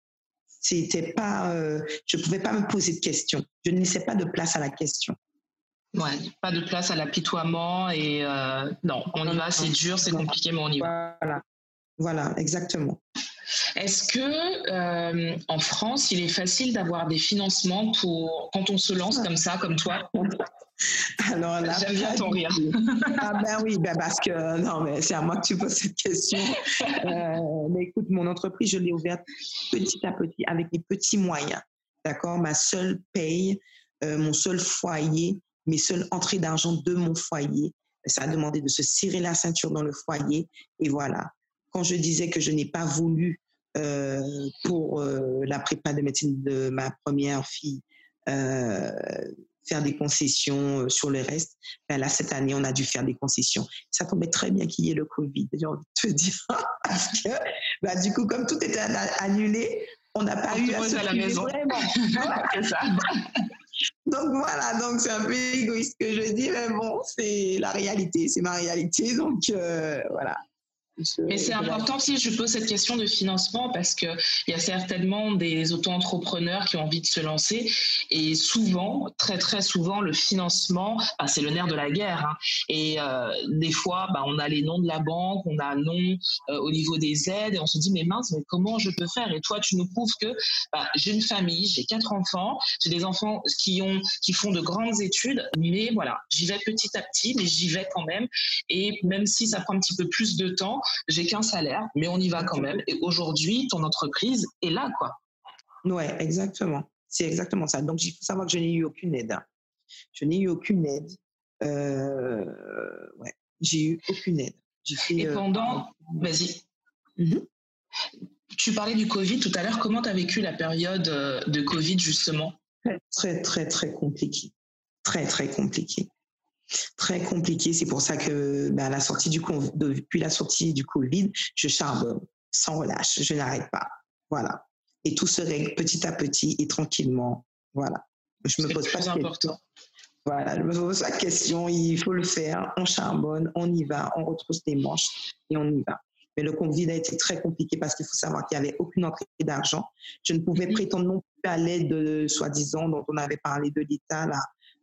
C'était pas, euh, je pouvais pas me poser de questions. Je ne laissais pas de place à la question. Ouais, pas de place à l'apitoiement et euh, non, on y va, c'est dur, c'est compliqué, mais on y va. Voilà, voilà exactement. Est-ce que euh, en France, il est facile d'avoir des financements pour quand on se lance comme ça, comme toi? <laughs> Alors là, j'aime bien ton rire. <laughs> ah ben oui, ben parce que non, mais c'est à moi que tu poses cette question. Euh, mais écoute, mon entreprise, je l'ai ouverte petit à petit avec des petits moyens. D'accord, ma seule paye, mon seul foyer, mes seules entrées d'argent de mon foyer. Ça a demandé de se serrer la ceinture dans le foyer. Et voilà. Quand je disais que je n'ai pas voulu, euh, pour euh, la prépa de médecine de ma première fille, euh, faire des concessions sur le reste, ben là, cette année, on a dû faire des concessions. Ça tombait très bien qu'il y ait le Covid, j'ai envie de te <laughs> dire. Parce que, ben, du coup, comme tout était annulé, on n'a pas eu à se à la maison. <laughs> Ça. Donc voilà, donc c'est un peu égoïste que je dis, mais bon, c'est la réalité, c'est ma réalité. Donc euh, voilà. Mais c'est important si je pose cette question de financement parce qu'il y a certainement des auto-entrepreneurs qui ont envie de se lancer et souvent, très très souvent, le financement, c'est le nerf de la guerre. Hein. Et euh, des fois, bah, on a les noms de la banque, on a un nom euh, au niveau des aides et on se dit mais mince, mais comment je peux faire? Et toi, tu nous prouves que bah, j'ai une famille, j'ai quatre enfants, j'ai des enfants qui ont qui font de grandes études, mais voilà, j'y vais petit à petit, mais j'y vais quand même. Et même si ça prend un petit peu plus de temps, j'ai qu'un salaire, mais on y va quand même. Et aujourd'hui, ton entreprise est là, quoi. Ouais, exactement. C'est exactement ça. Donc, il faut savoir que je n'ai eu aucune aide. Je n'ai eu aucune aide. Euh, ouais, j'ai eu aucune aide. Et euh, pendant, vas-y. Mhm. Tu parlais du Covid tout à l'heure. Comment tu as vécu la période euh, de Covid, justement? Très, très, très, très compliqué. Très, très compliqué très compliqué. C'est pour ça que ben, la sortie du, depuis la sortie du Covid, je charbonne sans relâche. Je n'arrête pas. Voilà. Et tout se règle petit à petit et tranquillement. Voilà. Je me pose pas de question. Voilà, je me pose pas de question. Il faut le faire. On charbonne, on y va, on retrousse les manches et on y va. Mais le Covid a été très compliqué parce qu'il faut savoir qu'il n'y avait aucune entrée d'argent. Je ne pouvais mhm. prétendre non plus à l'aide, soi-disant, dont on avait parlé de l'État, là,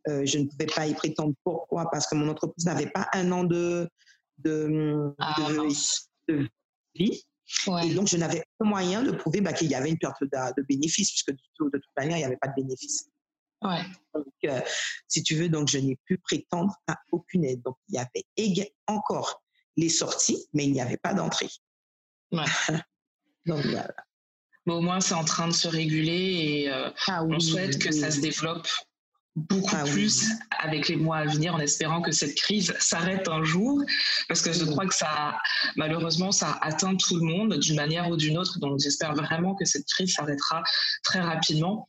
euh, je ne pouvais pas y prétendre. Pourquoi? Parce que mon entreprise n'avait pas un an de, de, ah, vie. Et donc, je n'avais pas moyen de prouver bah, qu'il y avait une perte de, bénéfices, puisque de, toute manière, il n'y avait pas de bénéfices. Ouais. Donc, euh, si tu veux, donc je n'ai pu prétendre à aucune aide. Donc, il y avait encore les sorties, mais il n'y avait pas d'entrée. Ouais. <laughs> donc, voilà. Mais au moins, c'est en train de se réguler et euh, ah on souhaite que ça se développe beaucoup ah plus avec les mois à venir en espérant que cette crise s'arrête un jour parce que je mm. crois que ça malheureusement ça atteint tout le monde d'une manière ou d'une autre. Donc j'espère vraiment que cette crise s'arrêtera très rapidement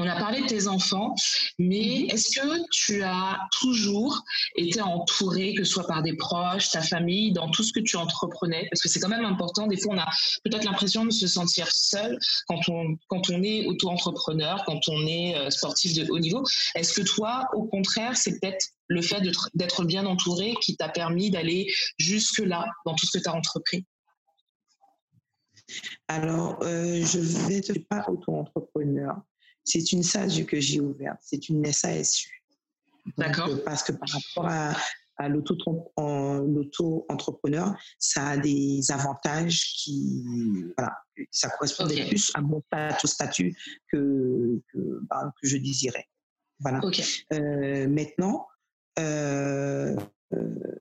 on a parlé de tes enfants, mais mhm. est-ce que tu as toujours été entouré, que ce soit par des proches, ta famille, dans tout ce que tu entreprenais? Parce que c'est quand même important. Des fois, on a peut-être l'impression de se sentir seul quand on, quand on est auto-entrepreneur, quand on est euh, sportif de haut niveau. Est-ce que toi, au contraire, c'est peut-être le fait d'être bien entouré qui t'a permis d'aller jusque-là dans tout ce que tu as entrepris? Alors, euh, je ne suis pas auto-entrepreneur c'est une SASU que j'ai ouverte, c'est une SASU. D'accord. Parce que par rapport à, à l'auto-entrepreneur, ça a des avantages qui, voilà, ça correspondait plus à mon statut que, que, bah, que je désirais. Voilà. Euh, maintenant, euh, euh,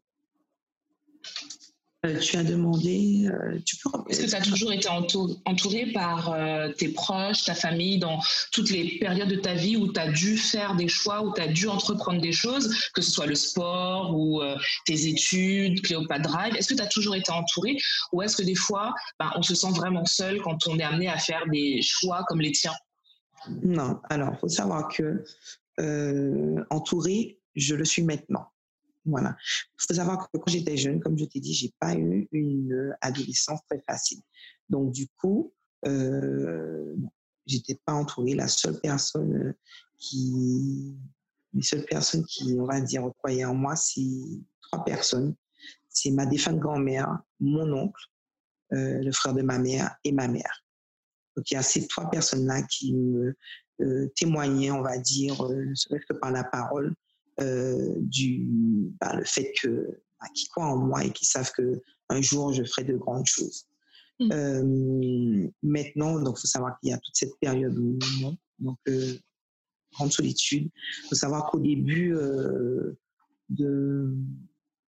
tu as demandé. Euh, tu peux Est-ce que tu as toujours été entouré par euh, tes proches, ta famille, dans toutes les périodes de ta vie où tu as dû faire des choix, où tu as dû entreprendre des choses, que ce soit le sport ou tes études, Cléopâtre Drive? Est-ce que tu as toujours été entouré ou est-ce que des fois, ben, on se sent vraiment seul quand on est amené à faire des choix comme les tiens? Non. Alors, il faut savoir que entouré, je le suis maintenant. Voilà. Il faut savoir que quand j'étais jeune, comme je t'ai dit, j'ai pas eu une adolescence très facile. Donc du coup, euh, j'étais pas entourée. La seule personne qui, les seules personnes qui, on va dire, croyaient en moi, c'est trois personnes. C'est ma défunte grand-mère, mon oncle, euh, le frère de ma mère et ma mère. Donc il y a ces trois personnes-là qui me euh, témoignaient, on va dire, euh, ne serait-ce que par la parole, euh, du bah, le fait que bah, qu'ils croient en moi et qu'ils savent que un jour je ferai de grandes choses. Mmh. Euh, maintenant, donc faut savoir qu'il y a toute cette période où non, donc euh, grande solitude. Il faut savoir qu'au début de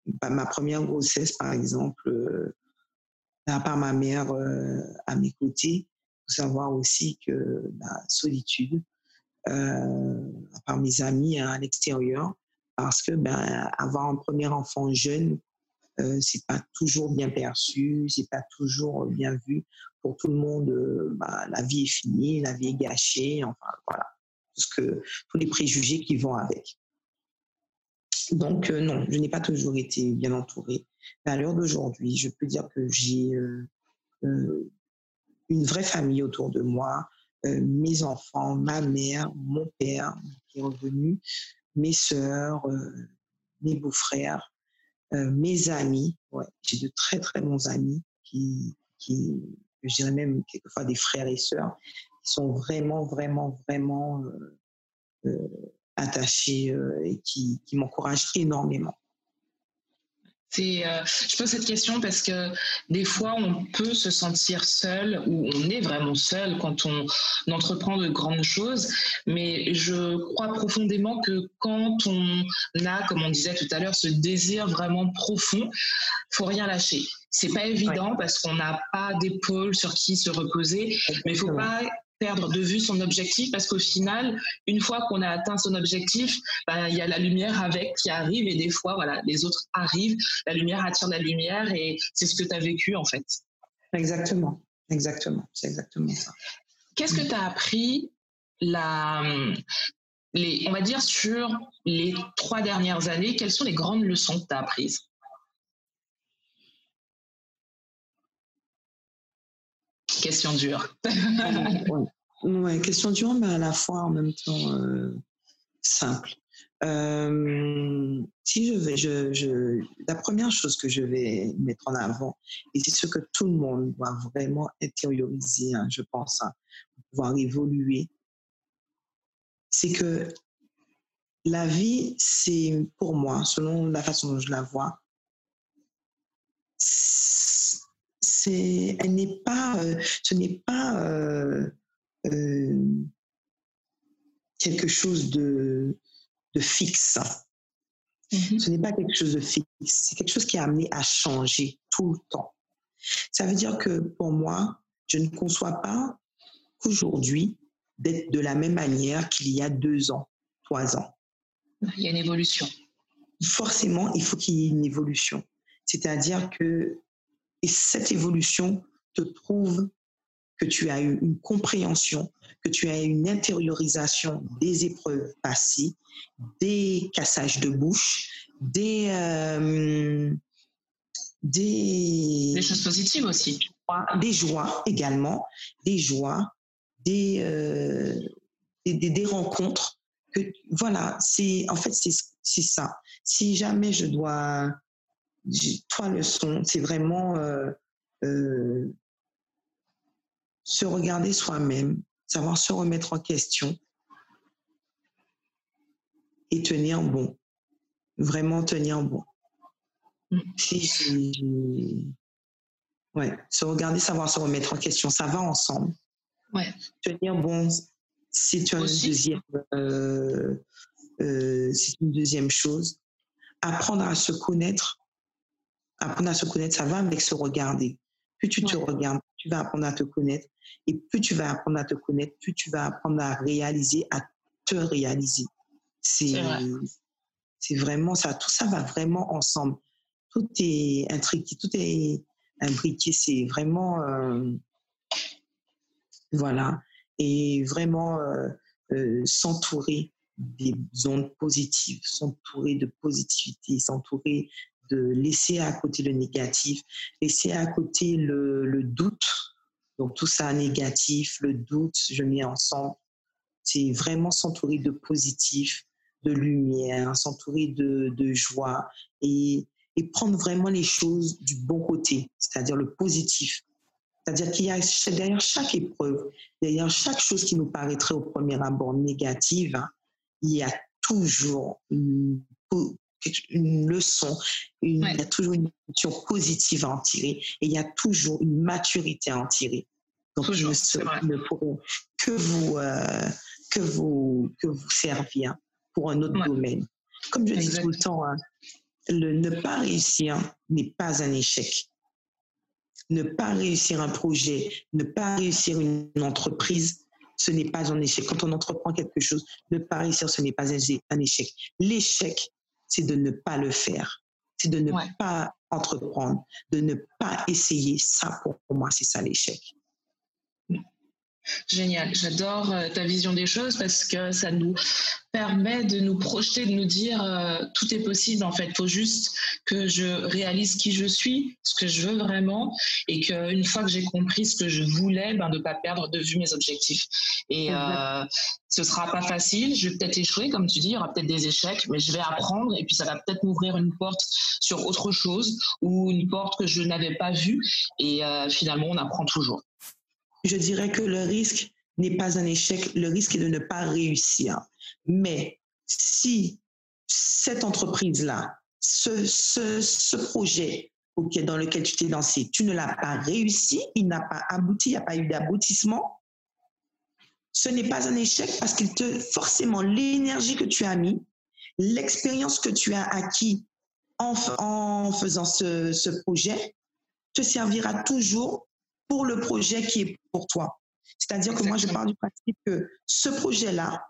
bah, ma première grossesse, par exemple, à part ma mère à mes côtés, il faut savoir aussi que la solitude, euh, par mes amis hein, à l'extérieur, parce que ben, avoir un premier enfant jeune, euh, c'est pas toujours bien perçu, c'est pas toujours bien vu pour tout le monde. Euh, bah, la vie est finie, la vie est gâchée, enfin voilà, parce que tous les préjugés qui vont avec. Donc euh, non, je n'ai pas toujours été bien entourée. à l'heure d'aujourd'hui, je peux dire que j'ai une vraie famille autour de moi, euh, mes enfants, ma mère, mon père qui est revenu, mes sœurs, euh, mes beaux-frères, euh, mes amis. J'ai de très très bons amis qui, qui, je dirais même quelquefois des frères et sœurs, qui sont vraiment vraiment vraiment attachés et qui m'encouragent énormément. Euh, je pose cette question parce que des fois, on peut se sentir seul ou on est vraiment seul quand on entreprend de grandes choses. Mais je crois profondément que quand on a, comme on disait tout à l'heure, ce désir vraiment profond, faut rien lâcher. C'est pas évident parce qu'on n'a pas d'épaule sur qui se reposer, mais il faut pas perdre de vue son objectif parce qu'au final, une fois qu'on a atteint son objectif, ben, il y a la lumière avec qui arrive et des fois, voilà, les autres arrivent, la lumière attire la lumière et c'est ce que tu as vécu en fait. Exactement, exactement, c'est exactement ça. Qu'est-ce que tu as appris la, les, on va dire sur les trois dernières années, quelles sont les grandes leçons que tu as apprises? Question dure. ouais, question dure, mais à la fois en même temps euh, simple. Euh, si je vais, je, la première chose que je vais mettre en avant, et c'est ce que tout le monde doit vraiment intérioriser, hein, je pense, hein, pour pouvoir évoluer, c'est que la vie, c'est pour moi, selon la façon dont je la vois, elle n'est pas, euh, ce n'est pas euh, euh, quelque chose de, de fixe. Mm-hmm. Ce n'est pas quelque chose de fixe. C'est quelque chose qui est amené à changer tout le temps. Ça veut dire que pour moi, je ne conçois pas qu'aujourd'hui d'être de la même manière qu'il y a deux ans, trois ans. Il y a une évolution. Forcément, il faut qu'il y ait une évolution. C'est-à-dire que et cette évolution te prouve que tu as eu une compréhension, que tu as eu une intériorisation des épreuves passées, des cassages de bouche, des, euh, des, choses positives aussi. Des joies également, des joies, des, euh, des, des, rencontres. Que, voilà, c'est en fait c'est ça. Si jamais je dois trois leçons. C'est vraiment euh, euh, se regarder soi-même, savoir se remettre en question, et tenir bon. Vraiment tenir bon. Mm. Si, ouais, se regarder, savoir se remettre en question, ça va ensemble. Ouais. Tenir bon, c'est une deuxième, euh, euh, c'est une deuxième chose. Apprendre à se connaître, apprendre à se connaître, ça va avec se regarder. Plus tu te regardes, tu vas apprendre à te connaître. Et plus tu vas apprendre à te connaître, plus tu vas apprendre à réaliser, à te réaliser. C'est c'est vraiment ça. Tout ça va vraiment ensemble. Tout est intriqué, tout est imbriqué. C'est vraiment euh, voilà et vraiment euh, euh, s'entourer des ondes positives, s'entourer de positivité, s'entourer de laisser à côté le négatif, laisser à côté le, doute. Donc tout ça négatif, le doute, je mets ensemble. C'est vraiment s'entourer de positif, de lumière, s'entourer de, joie et, et prendre vraiment les choses du bon côté, c'est-à-dire le positif. C'est-à-dire qu'il y a derrière chaque épreuve, derrière chaque chose qui nous paraîtrait au premier abord négative, hein, il y a toujours une, une leçon, il y a toujours une émotion positive à en tirer et il y a toujours une maturité à en tirer. Donc, je ne pourrai que vous, euh, que vous, que vous servir pour un autre domaine. Comme je dis tout le temps, hein, le ne pas réussir n'est pas un échec. Ne pas réussir un projet, ne pas réussir une entreprise, ce n'est pas un échec. Quand on entreprend quelque chose, ne pas réussir, ce n'est pas un échec. L'échec, c'est de ne pas le faire. C'est de ne pas entreprendre, de ne pas essayer. Ça, pour moi, c'est ça l'échec. Génial, j'adore euh, ta vision des choses parce que ça nous permet de nous projeter, de nous dire euh, tout est possible en fait. Il faut juste que je réalise qui je suis, ce que je veux vraiment, et qu'une fois que j'ai compris ce que je voulais, ben, de ne pas perdre de vue mes objectifs. Et euh, ce sera pas facile, je vais peut-être échouer, comme tu dis, il y aura peut-être des échecs, mais je vais apprendre et puis ça va peut-être m'ouvrir une porte sur autre chose ou une porte que je n'avais pas vue. Et euh, finalement, on apprend toujours je dirais que le risque n'est pas un échec, le risque est de ne pas réussir. Mais si cette entreprise-là, ce, projet dans lequel tu t'es lancé, tu ne l'as pas réussi, il n'a pas abouti, il n'y a pas eu d'aboutissement, ce n'est pas un échec parce que te, forcément, l'énergie que tu as mis, l'expérience que tu as acquis en, faisant ce projet, te servira toujours pour le projet qui est pour toi. C'est-à-dire que moi, je pars du principe que ce projet-là,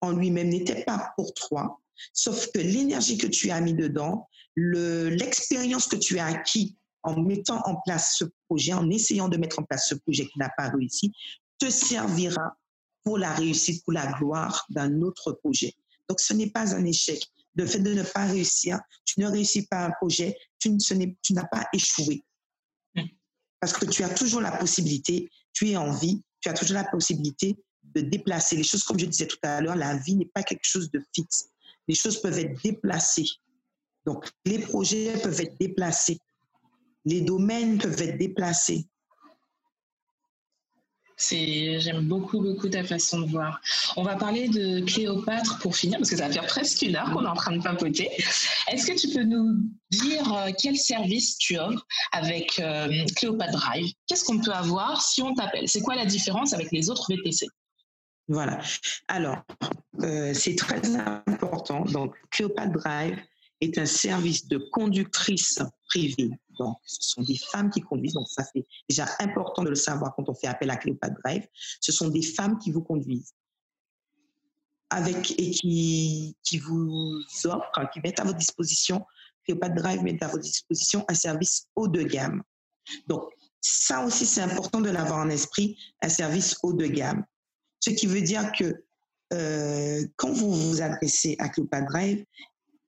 en lui-même, n'était pas pour toi, sauf que l'énergie que tu as mis dedans, l'expérience que tu as acquis en mettant en place ce projet, en essayant de mettre en place ce projet qui n'a pas réussi, te servira pour la réussite, pour la gloire d'un autre projet. Donc, ce n'est pas un échec. Le fait de ne pas réussir, tu ne réussis pas un projet, tu n'as pas échoué. Parce que tu as toujours la possibilité, tu es en vie, tu as toujours la possibilité de déplacer les choses. Comme je disais tout à l'heure, la vie n'est pas quelque chose de fixe. Les choses peuvent être déplacées. Donc, les projets peuvent être déplacés. Les domaines peuvent être déplacés. J'aime beaucoup, beaucoup ta façon de voir. On va parler de Cléopâtre pour finir, parce que ça va faire presque une heure qu'on est en train de papoter. Est-ce que tu peux nous dire euh, quel service tu offres avec euh, Cléopâtre Drive? Qu'est-ce qu'on peut avoir si on t'appelle? C'est quoi la différence avec les autres VTC Voilà. Alors, euh, c'est très important. Donc, Cléopâtre Drive est un service de conductrice privée donc, ce sont des femmes qui conduisent. Donc, ça, c'est déjà important de le savoir quand on fait appel à Cléopâtre Drive. Ce sont des femmes qui vous conduisent avec, et qui, qui vous offrent, qui mettent à votre disposition, Cléopâtre Drive met à votre disposition un service haut de gamme. Donc, ça aussi, c'est important de l'avoir en esprit, un service haut de gamme. Ce qui veut dire que euh, quand vous vous adressez à Cléopâtre Drive,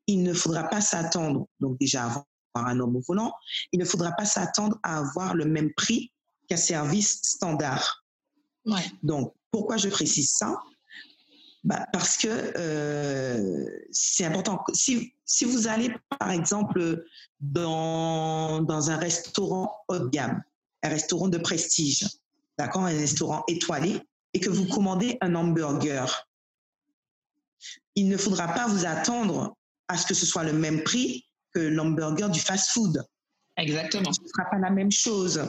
il ne faudra pas s'attendre, donc déjà avant un homme au volant, il ne faudra pas s'attendre à avoir le même prix qu'un service standard. Donc, pourquoi je précise ça? Bah, Parce que euh, c'est important. Si, si, vous allez, par exemple, dans, dans un restaurant haut de gamme, un restaurant de prestige, d'accord, un restaurant étoilé, et que vous commandez un hamburger, il ne faudra pas vous attendre à ce que ce soit le même prix que l'hamburger du fast-food. Exactement. Ce ne sera pas la même chose.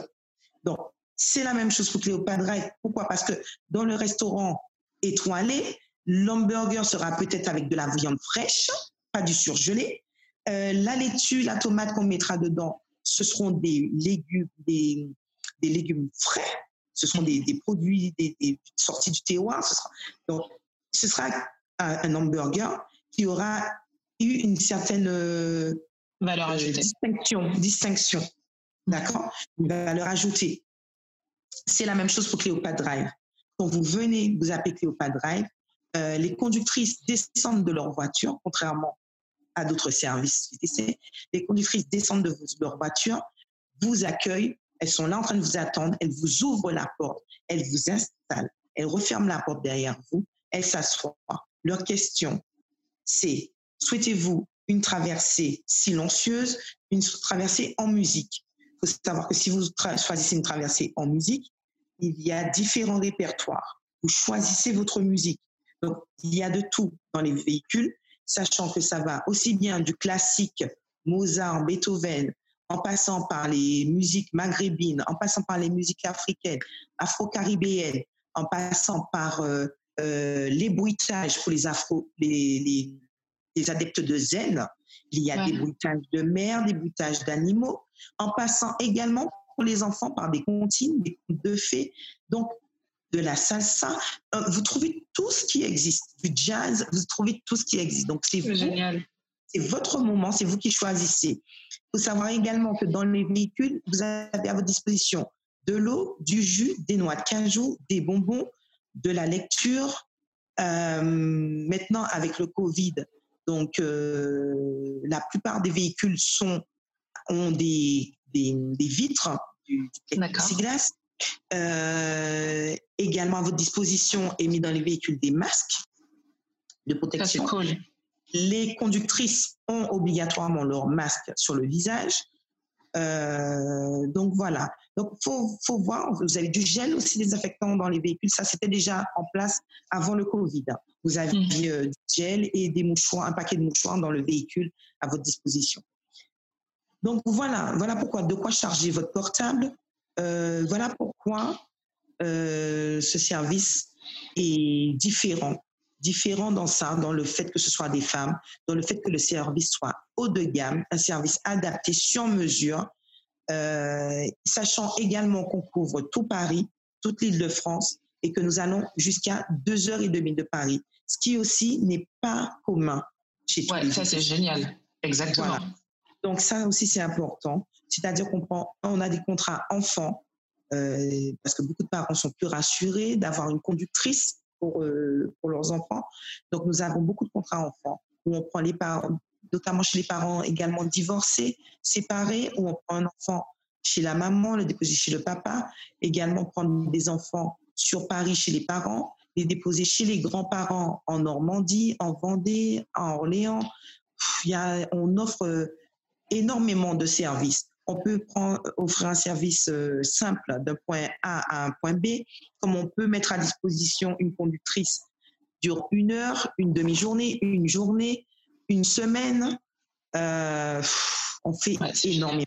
Donc, c'est la même chose pour Cléopâtre. Pourquoi? Parce que dans le restaurant étoilé, l'hamburger sera peut-être avec de la viande fraîche, pas du surgelé. Euh, la laitue, la tomate qu'on mettra dedans, ce seront des légumes, des, légumes frais. Ce seront des, produits des, sortis du terroir. Ce sera, donc, ce sera un, hamburger qui aura eu une certaine euh, valeur ajoutée. Distinction, distinction. D'accord Une valeur ajoutée. C'est la même chose pour Cléopâtre Drive. Quand vous venez, vous appelez Cléopâtre Drive, euh, les conductrices descendent de leur voiture, contrairement à d'autres services Les conductrices descendent de leur voiture, vous accueillent, elles sont là en train de vous attendre, elles vous ouvrent la porte, elles vous installent, elles referment la porte derrière vous, elles s'assoient. Leur question, c'est souhaitez-vous une traversée silencieuse, une traversée en musique Il faut savoir que si vous choisissez une traversée en musique, il y a différents répertoires. Vous choisissez votre musique. Donc, il y a de tout dans les véhicules, sachant que ça va aussi bien du classique, Mozart, Beethoven, en passant par les musiques maghrébines, en passant par les musiques africaines, afro-caribéennes, en passant par euh, euh, les bruitages pour les afro, les, les, adeptes de zen. Il y a des bruitages de mer, des bruitages d'animaux, en passant également pour les enfants par des comptines, des contes de fées. Donc, de la salsa, euh, vous trouvez tout ce qui existe. Du jazz, vous trouvez tout ce qui existe. Donc, c'est génial. C'est votre moment, c'est vous qui choisissez. Il faut savoir également que dans les véhicules, vous avez à votre disposition de l'eau, du jus, des noix de cajou, des bonbons, de la lecture. Euh, maintenant, avec le Covid, donc euh, la plupart des véhicules sont, ont des, des, vitres, du, plexiglas. Euh, également à votre disposition est mis dans les véhicules des masques de protection. cool. Les conductrices ont obligatoirement leur masque sur le visage. Euh, donc voilà. Donc faut faut voir. Vous avez du gel aussi désinfectant dans les véhicules. Ça c'était déjà en place avant le Covid. Vous avez mhm. euh, du gel et des mouchoirs, un paquet de mouchoirs dans le véhicule à votre disposition. Donc voilà, voilà pourquoi. De quoi charger votre portable. Euh, voilà pourquoi ce service est différent différent dans ça, dans le fait que ce soit des femmes, dans le fait que le service soit haut de gamme, un service adapté sur mesure, euh, sachant également qu'on couvre tout Paris, toute l'île de France, et que nous allons jusqu'à deux heures et demie de Paris, ce qui aussi n'est pas commun chez tous ouais, ça c'est génial, exactement. Donc ça aussi c'est important, c'est-à-dire qu'on prend, on a des contrats enfants, euh, parce que beaucoup de parents sont plus rassurés d'avoir une conductrice pour, euh, pour leurs enfants. Donc, nous avons beaucoup de contrats enfants où on prend les parents, notamment chez les parents également divorcés, séparés, où on prend un enfant chez la maman, le déposer chez le papa, également prendre des enfants sur Paris chez les parents, les déposer chez les grands-parents en Normandie, en Vendée, en Orléans. Il y a, on offre euh, énormément de services on peut prendre, offrir un service euh, simple d'un point A à un point B, comme on peut mettre à disposition une conductrice dure une heure, une demi-journée, une journée, une semaine. Euh, on fait énormément.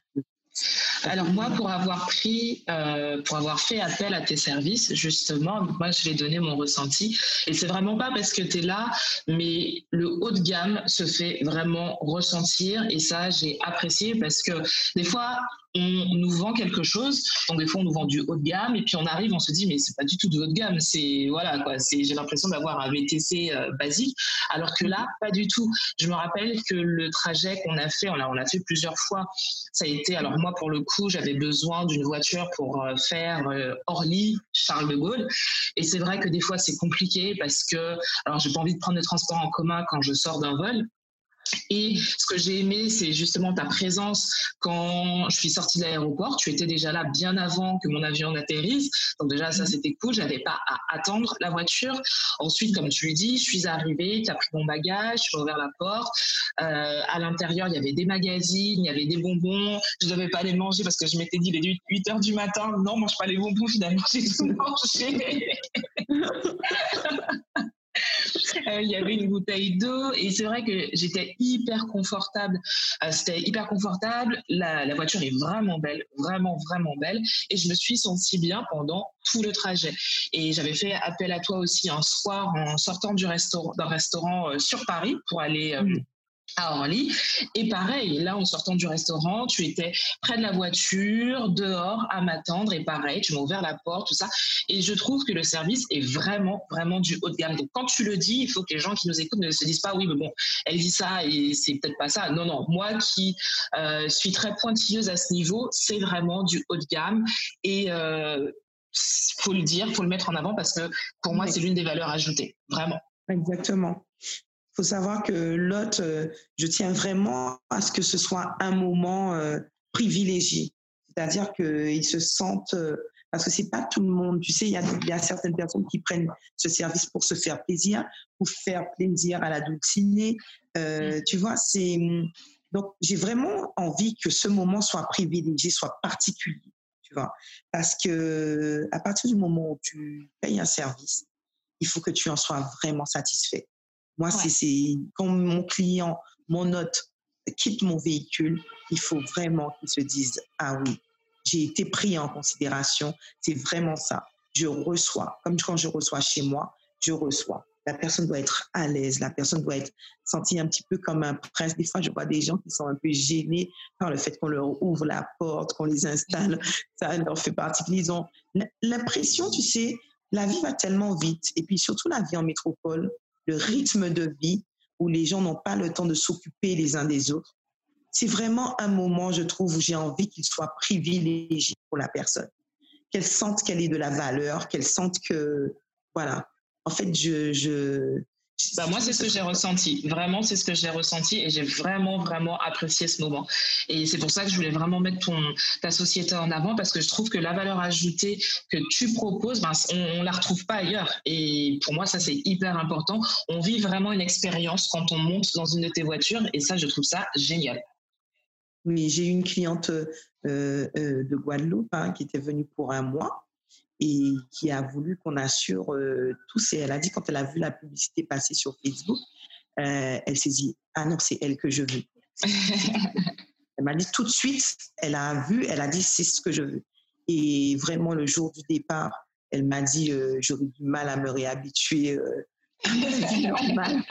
Alors moi, pour avoir pris, euh, pour avoir fait appel à tes services, justement, moi je vais donner mon ressenti. Et c'est vraiment pas parce que tu es là, mais le haut de gamme se fait vraiment ressentir. Et ça, j'ai apprécié parce que des fois, on nous vend quelque chose. Donc des fois on nous vend du haut de gamme et puis on arrive, on se dit mais c'est pas du tout du haut de gamme. C'est voilà quoi. C'est j'ai l'impression d'avoir un VTC euh, basique, alors que là pas du tout. Je me rappelle que le trajet qu'on a fait, on l'a on a fait plusieurs fois. Ça a été alors moi pour le coup j'avais besoin d'une voiture pour euh, faire euh, Orly Charles de Gaulle et c'est vrai que des fois c'est compliqué parce que alors j'ai pas envie de prendre le transport en commun quand je sors d'un vol et ce que j'ai aimé, c'est justement ta présence quand je suis sortie de l'aéroport. Tu étais déjà là bien avant que mon avion n'atterrisse. Donc déjà, ça, mhm. c'était cool. J'avais pas à attendre la voiture. Ensuite, comme tu le dis, je suis arrivée, tu as pris mon bagage, tu as ouvert la porte. Euh, à l'intérieur, il y avait des magazines, il y avait des bonbons. Je ne devais pas les manger parce que je m'étais dit, il est 8 heures du matin. Non, mange pas les bonbons. Finalement, j'ai tout mangé. <laughs> <laughs> Euh, il y avait une bouteille d'eau et c'est vrai que j'étais hyper confortable. Euh, c'était hyper confortable. La, voiture est vraiment belle, vraiment, vraiment belle. Et je me suis sentie bien pendant tout le trajet. Et j'avais fait appel à toi aussi un soir en sortant du restaurant, d'un restaurant sur Paris pour aller à Orly. Et pareil, là, en sortant du restaurant, tu étais près de la voiture, dehors, à m'attendre. Et pareil, tu m'as ouvert la porte, tout ça. Et je trouve que le service est vraiment, vraiment du haut de gamme. Donc, quand tu le dis, il faut que les gens qui nous écoutent ne se disent pas, oui, mais bon, elle dit ça et c'est peut-être pas ça. Non, non. Moi qui euh, suis très pointilleuse à ce niveau, c'est vraiment du haut de gamme. Et euh, faut le dire, faut le mettre en avant parce que pour moi, c'est l'une des valeurs ajoutées. Vraiment. Exactement faut savoir que l'hôte, euh, je tiens vraiment à ce que ce soit un moment euh, privilégié. C'est-à-dire qu'ils se sentent, euh, parce que c'est pas tout le monde, tu sais, il y a, y a, certaines personnes qui prennent ce service pour se faire plaisir, pour faire plaisir à la dulcinée. Euh, tu vois, c'est donc j'ai vraiment envie que ce moment soit privilégié, soit particulier, tu vois, parce que à partir du moment où tu payes un service, il faut que tu en sois vraiment satisfait. Moi, c'est quand mon client, mon hôte quitte mon véhicule, il faut vraiment qu'il se dise ah oui, j'ai été pris en considération. C'est vraiment ça. Je reçois, comme quand je reçois chez moi, je reçois. La personne doit être à l'aise, la personne doit être sentie un petit peu comme un prince. Des fois, je vois des gens qui sont un peu gênés par le fait qu'on leur ouvre la porte, qu'on les installe. <laughs> Ça leur fait partie. Ils ont l'impression, tu sais, la vie va tellement vite. Et puis surtout la vie en métropole, le rythme de vie où les gens n'ont pas le temps de s'occuper les uns des autres. C'est vraiment un moment, je trouve, où j'ai envie qu'il soit privilégié pour la personne. Qu'elle sente qu'elle est de la valeur, qu'elle sente que, voilà. En fait, je, je, bah, moi, c'est ce que j'ai ressenti. Vraiment, c'est ce que j'ai ressenti et j'ai vraiment, vraiment apprécié ce moment. Et c'est pour ça que je voulais vraiment mettre ton, ta société en avant parce que je trouve que la valeur ajoutée que tu proposes, ben, on, ne la retrouve pas ailleurs. Et pour moi, ça, c'est hyper important. On vit vraiment une expérience quand on monte dans une de tes voitures et ça, je trouve ça génial. Oui, j'ai une cliente euh, euh, de Guadeloupe hein, qui était venue pour un mois et qui a voulu qu'on assure euh, tous. Et elle a dit, quand elle a vu la publicité passer sur Facebook, euh, elle s'est dit, ah non, c'est elle que je veux. elle m'a dit tout de suite, elle a vu, elle a dit, c'est ce que je veux. Et vraiment, le jour du départ, elle m'a dit, euh, j'aurais du mal à me réhabituer. <laughs> normal.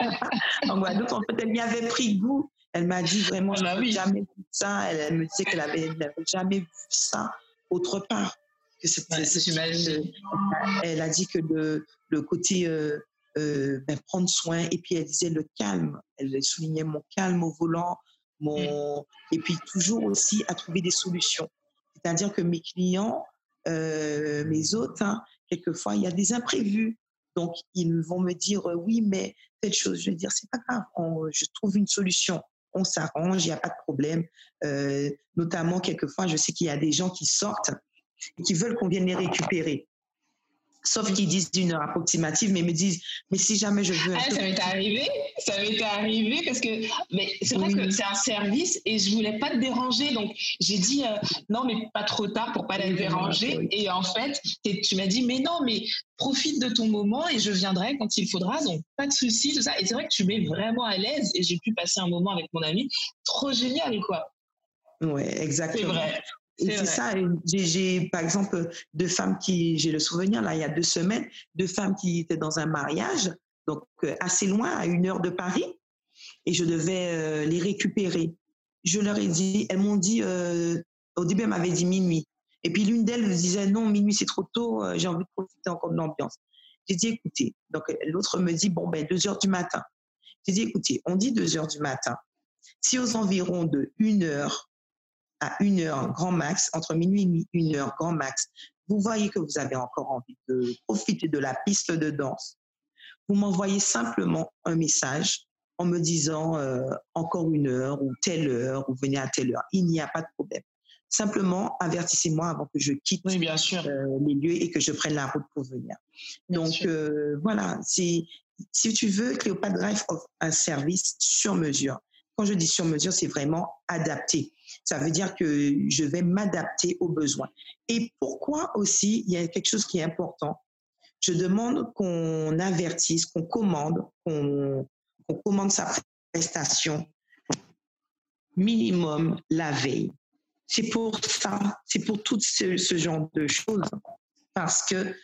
en Guadeloupe, en fait, elle m'y avait pris goût. Elle m'a dit vraiment, je n'avais jamais vu ça. Elle, me disait qu'elle n'avait jamais vu ça autre part elle a dit que le, le côté euh, euh, ben, prendre soin, et puis elle disait le calme. Elle soulignait mon calme au volant, mon... et puis toujours aussi à trouver des solutions. C'est-à-dire que mes clients, euh, mes hôtes, hein, quelquefois, il y a des imprévus. Donc, ils vont me dire oui, mais telle chose. Je vais dire, c'est pas grave, je trouve une solution on s'arrange, il n'y a pas de problème. notamment, quelquefois, je sais qu'il y a des gens qui sortent et qui veulent qu'on vienne les récupérer. Sauf qu'ils disent d'une heure approximative, mais ils me disent, mais si jamais je veux. Ah, ça m'était arrivé, ça m'était arrivé parce que, mais c'est vrai que c'est un service et je voulais pas te déranger, donc j'ai dit euh, non, mais pas trop tard pour pas la déranger. Et en fait, tu m'as dit, mais non, mais profite de ton moment et je viendrai quand il faudra, donc pas de souci, tout ça. Et c'est vrai que tu mets vraiment à l'aise et j'ai pu passer un moment avec mon ami, trop génial, quoi. Oui, exactement. C'est vrai c'est ça. J'ai, par exemple, deux femmes qui, j'ai le souvenir, là, il y a deux semaines, deux femmes qui étaient dans un mariage, donc euh, assez loin, à une heure de Paris, et je devais euh, les récupérer. Je leur ai dit, elles m'ont dit, euh, au début, elles m'avaient dit minuit. Et puis l'une d'elles me disait, non, minuit, c'est trop tôt, j'ai envie de profiter encore de l'ambiance. J'ai dit, écoutez, donc l'autre me dit, bon, ben, deux heures du matin. J'ai dit, écoutez, on dit deux heures du matin. Si aux environs de une heure, à une heure grand max, entre minuit et une heure grand max, vous voyez que vous avez encore envie de profiter de la piste de danse, vous m'envoyez simplement un message en me disant euh, encore une heure ou telle heure ou venez à telle heure. Il n'y a pas de problème. Simplement, avertissez-moi avant que je quitte bien sûr. Euh, les lieux et que je prenne la route pour venir. Donc euh, voilà, si tu veux, Cléopâtre Drive offre un service sur mesure. Quand je dis sur mesure, c'est vraiment adapté. Ça veut dire que je vais m'adapter aux besoins. Et pourquoi aussi, il y a quelque chose qui est important. je demande qu'on avertisse, qu'on commande, qu'on commande sa prestation minimum la veille. C'est pour ça, c'est pour tout ce, genre de choses. Parce que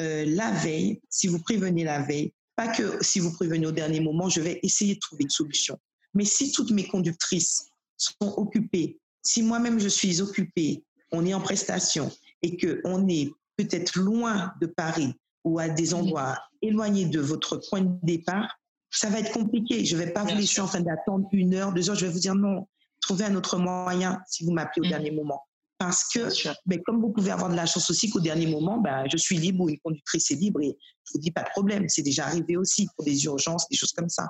euh, la veille, si vous prévenez la veille, pas que si vous prévenez au dernier moment, je vais essayer de trouver une solution. Mais si toutes mes conductrices sont occupées, si moi-même je suis occupée, on est en prestation et qu'on est peut-être loin de Paris ou à des endroits éloignés de votre point de départ, ça va être compliqué. Je ne vais pas vous laisser en train d'attendre une heure, deux heures. Je vais vous dire non, trouvez un autre moyen si vous m'appelez au mm. dernier moment. Parce que, ben, comme vous pouvez avoir de la chance aussi qu'au dernier moment, ben, je suis libre ou une conductrice est libre et je vous dis pas de problème. C'est déjà arrivé aussi pour des urgences, des choses comme ça.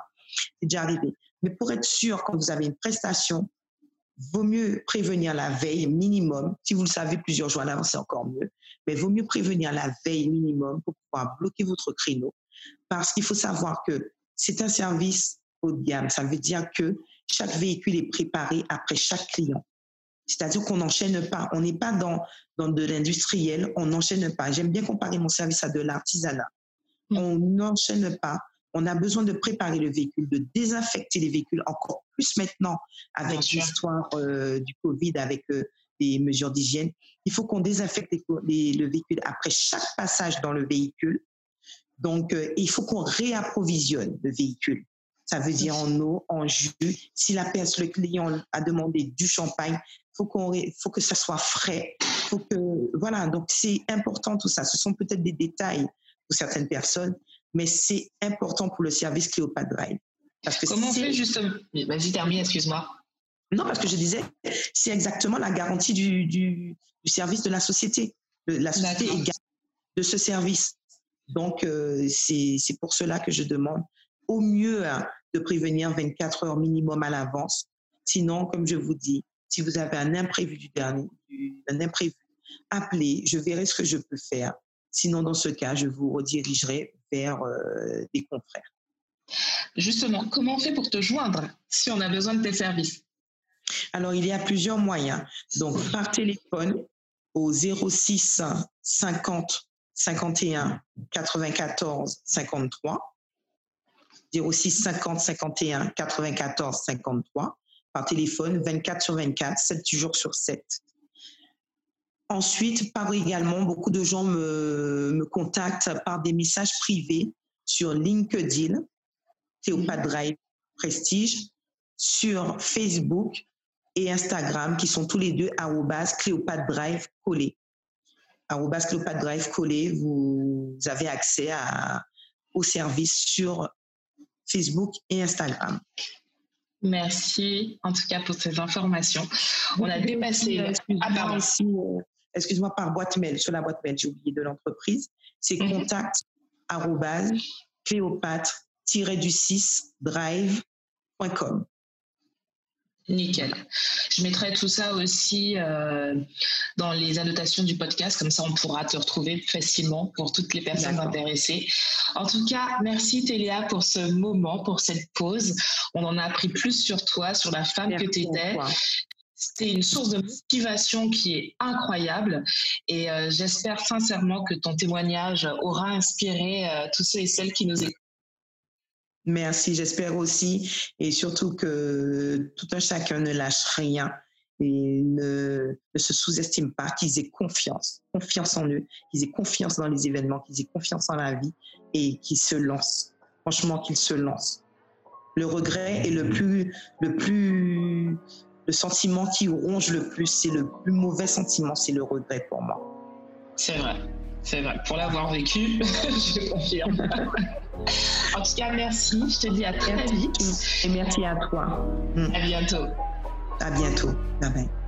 C'est déjà arrivé. Mais pour être sûr, quand vous avez une prestation, vaut mieux prévenir la veille minimum. Si vous le savez plusieurs jours à l'avance, c'est encore mieux. Mais vaut mieux prévenir la veille minimum pour pouvoir bloquer votre créneau. Parce qu'il faut savoir que c'est un service haut de gamme. Ça veut dire que chaque véhicule est préparé après chaque client. C'est-à-dire qu'on n'enchaîne pas. On n'est pas dans, dans de l'industriel, on n'enchaîne pas. J'aime bien comparer mon service à de l'artisanat. Mm. On n'enchaîne pas. On a besoin de préparer le véhicule, de désinfecter les véhicules encore plus maintenant avec l'histoire euh, du Covid, avec euh, des mesures d'hygiène. Il faut qu'on désinfecte le véhicule après chaque passage dans le véhicule. Donc, euh, il faut qu'on réapprovisionne le véhicule. Ça veut dire en eau, en jus. Si la personne, le client a demandé du champagne, faut qu'on, faut que ça soit frais. Faut que, voilà. Donc c'est important tout ça. Ce sont peut-être des détails pour certaines personnes, mais c'est important pour le service Cléopâtre Drive. Parce que Comment on fait justement? Vas-y, termine, excuse-moi. Non, parce que je disais, c'est exactement la garantie du, du, service de la société. La société est de ce service. Donc, euh, c'est pour cela que je demande au mieux hein, de prévenir 24 heures minimum à l'avance. Sinon, comme je vous dis, si vous avez un imprévu du dernier, un imprévu, appelez, je verrai ce que je peux faire. Sinon, dans ce cas, je vous redirigerai vers euh, des confrères. Justement, comment on fait pour te joindre si on a besoin de tes services? Alors, il y a plusieurs moyens. Donc, par téléphone au 06 50 51 94 53 06 50 51 94 53 par téléphone 24 sur 24, 7 jours sur 7. Ensuite, par également, beaucoup de gens me, me contactent par des messages privés sur LinkedIn, Théopathe Drive Prestige, sur Facebook et Instagram, qui sont tous les deux Cléopâtre Drive collé. Cléopâtre Drive collé, vous avez accès à, au service sur Facebook et Instagram. Merci en tout cas pour ces informations. On a dépassé. Ah, euh, excuse-moi, par boîte mail, sur la boîte mail, j'ai oublié de l'entreprise. C'est mhm. contact du 6 drive.com. Nickel. Je mettrai tout ça aussi euh, dans les annotations du podcast, comme ça on pourra te retrouver facilement pour toutes les personnes intéressées. En tout cas, merci Téléa pour ce moment, pour cette pause. On en a appris plus sur toi, sur la femme que tu étais. C'était une source de motivation qui est incroyable et euh, j'espère sincèrement que ton témoignage aura inspiré euh, tous ceux et celles qui nous écoutent Merci, j'espère aussi, et surtout que tout un chacun ne lâche rien et ne, se sous-estime pas, qu'ils aient confiance, confiance en eux, qu'ils aient confiance dans les événements, qu'ils aient confiance en la vie et qu'ils se lancent. Franchement, qu'ils se lancent. Le regret est le plus, le plus, le sentiment qui ronge le plus, c'est le plus mauvais sentiment, c'est le regret pour moi. C'est vrai, c'est vrai. Pour l'avoir vécu, <laughs> je confirme. En tout cas, merci. Je te dis à très vite. Et merci à toi. À bientôt. À bientôt. Bye bye.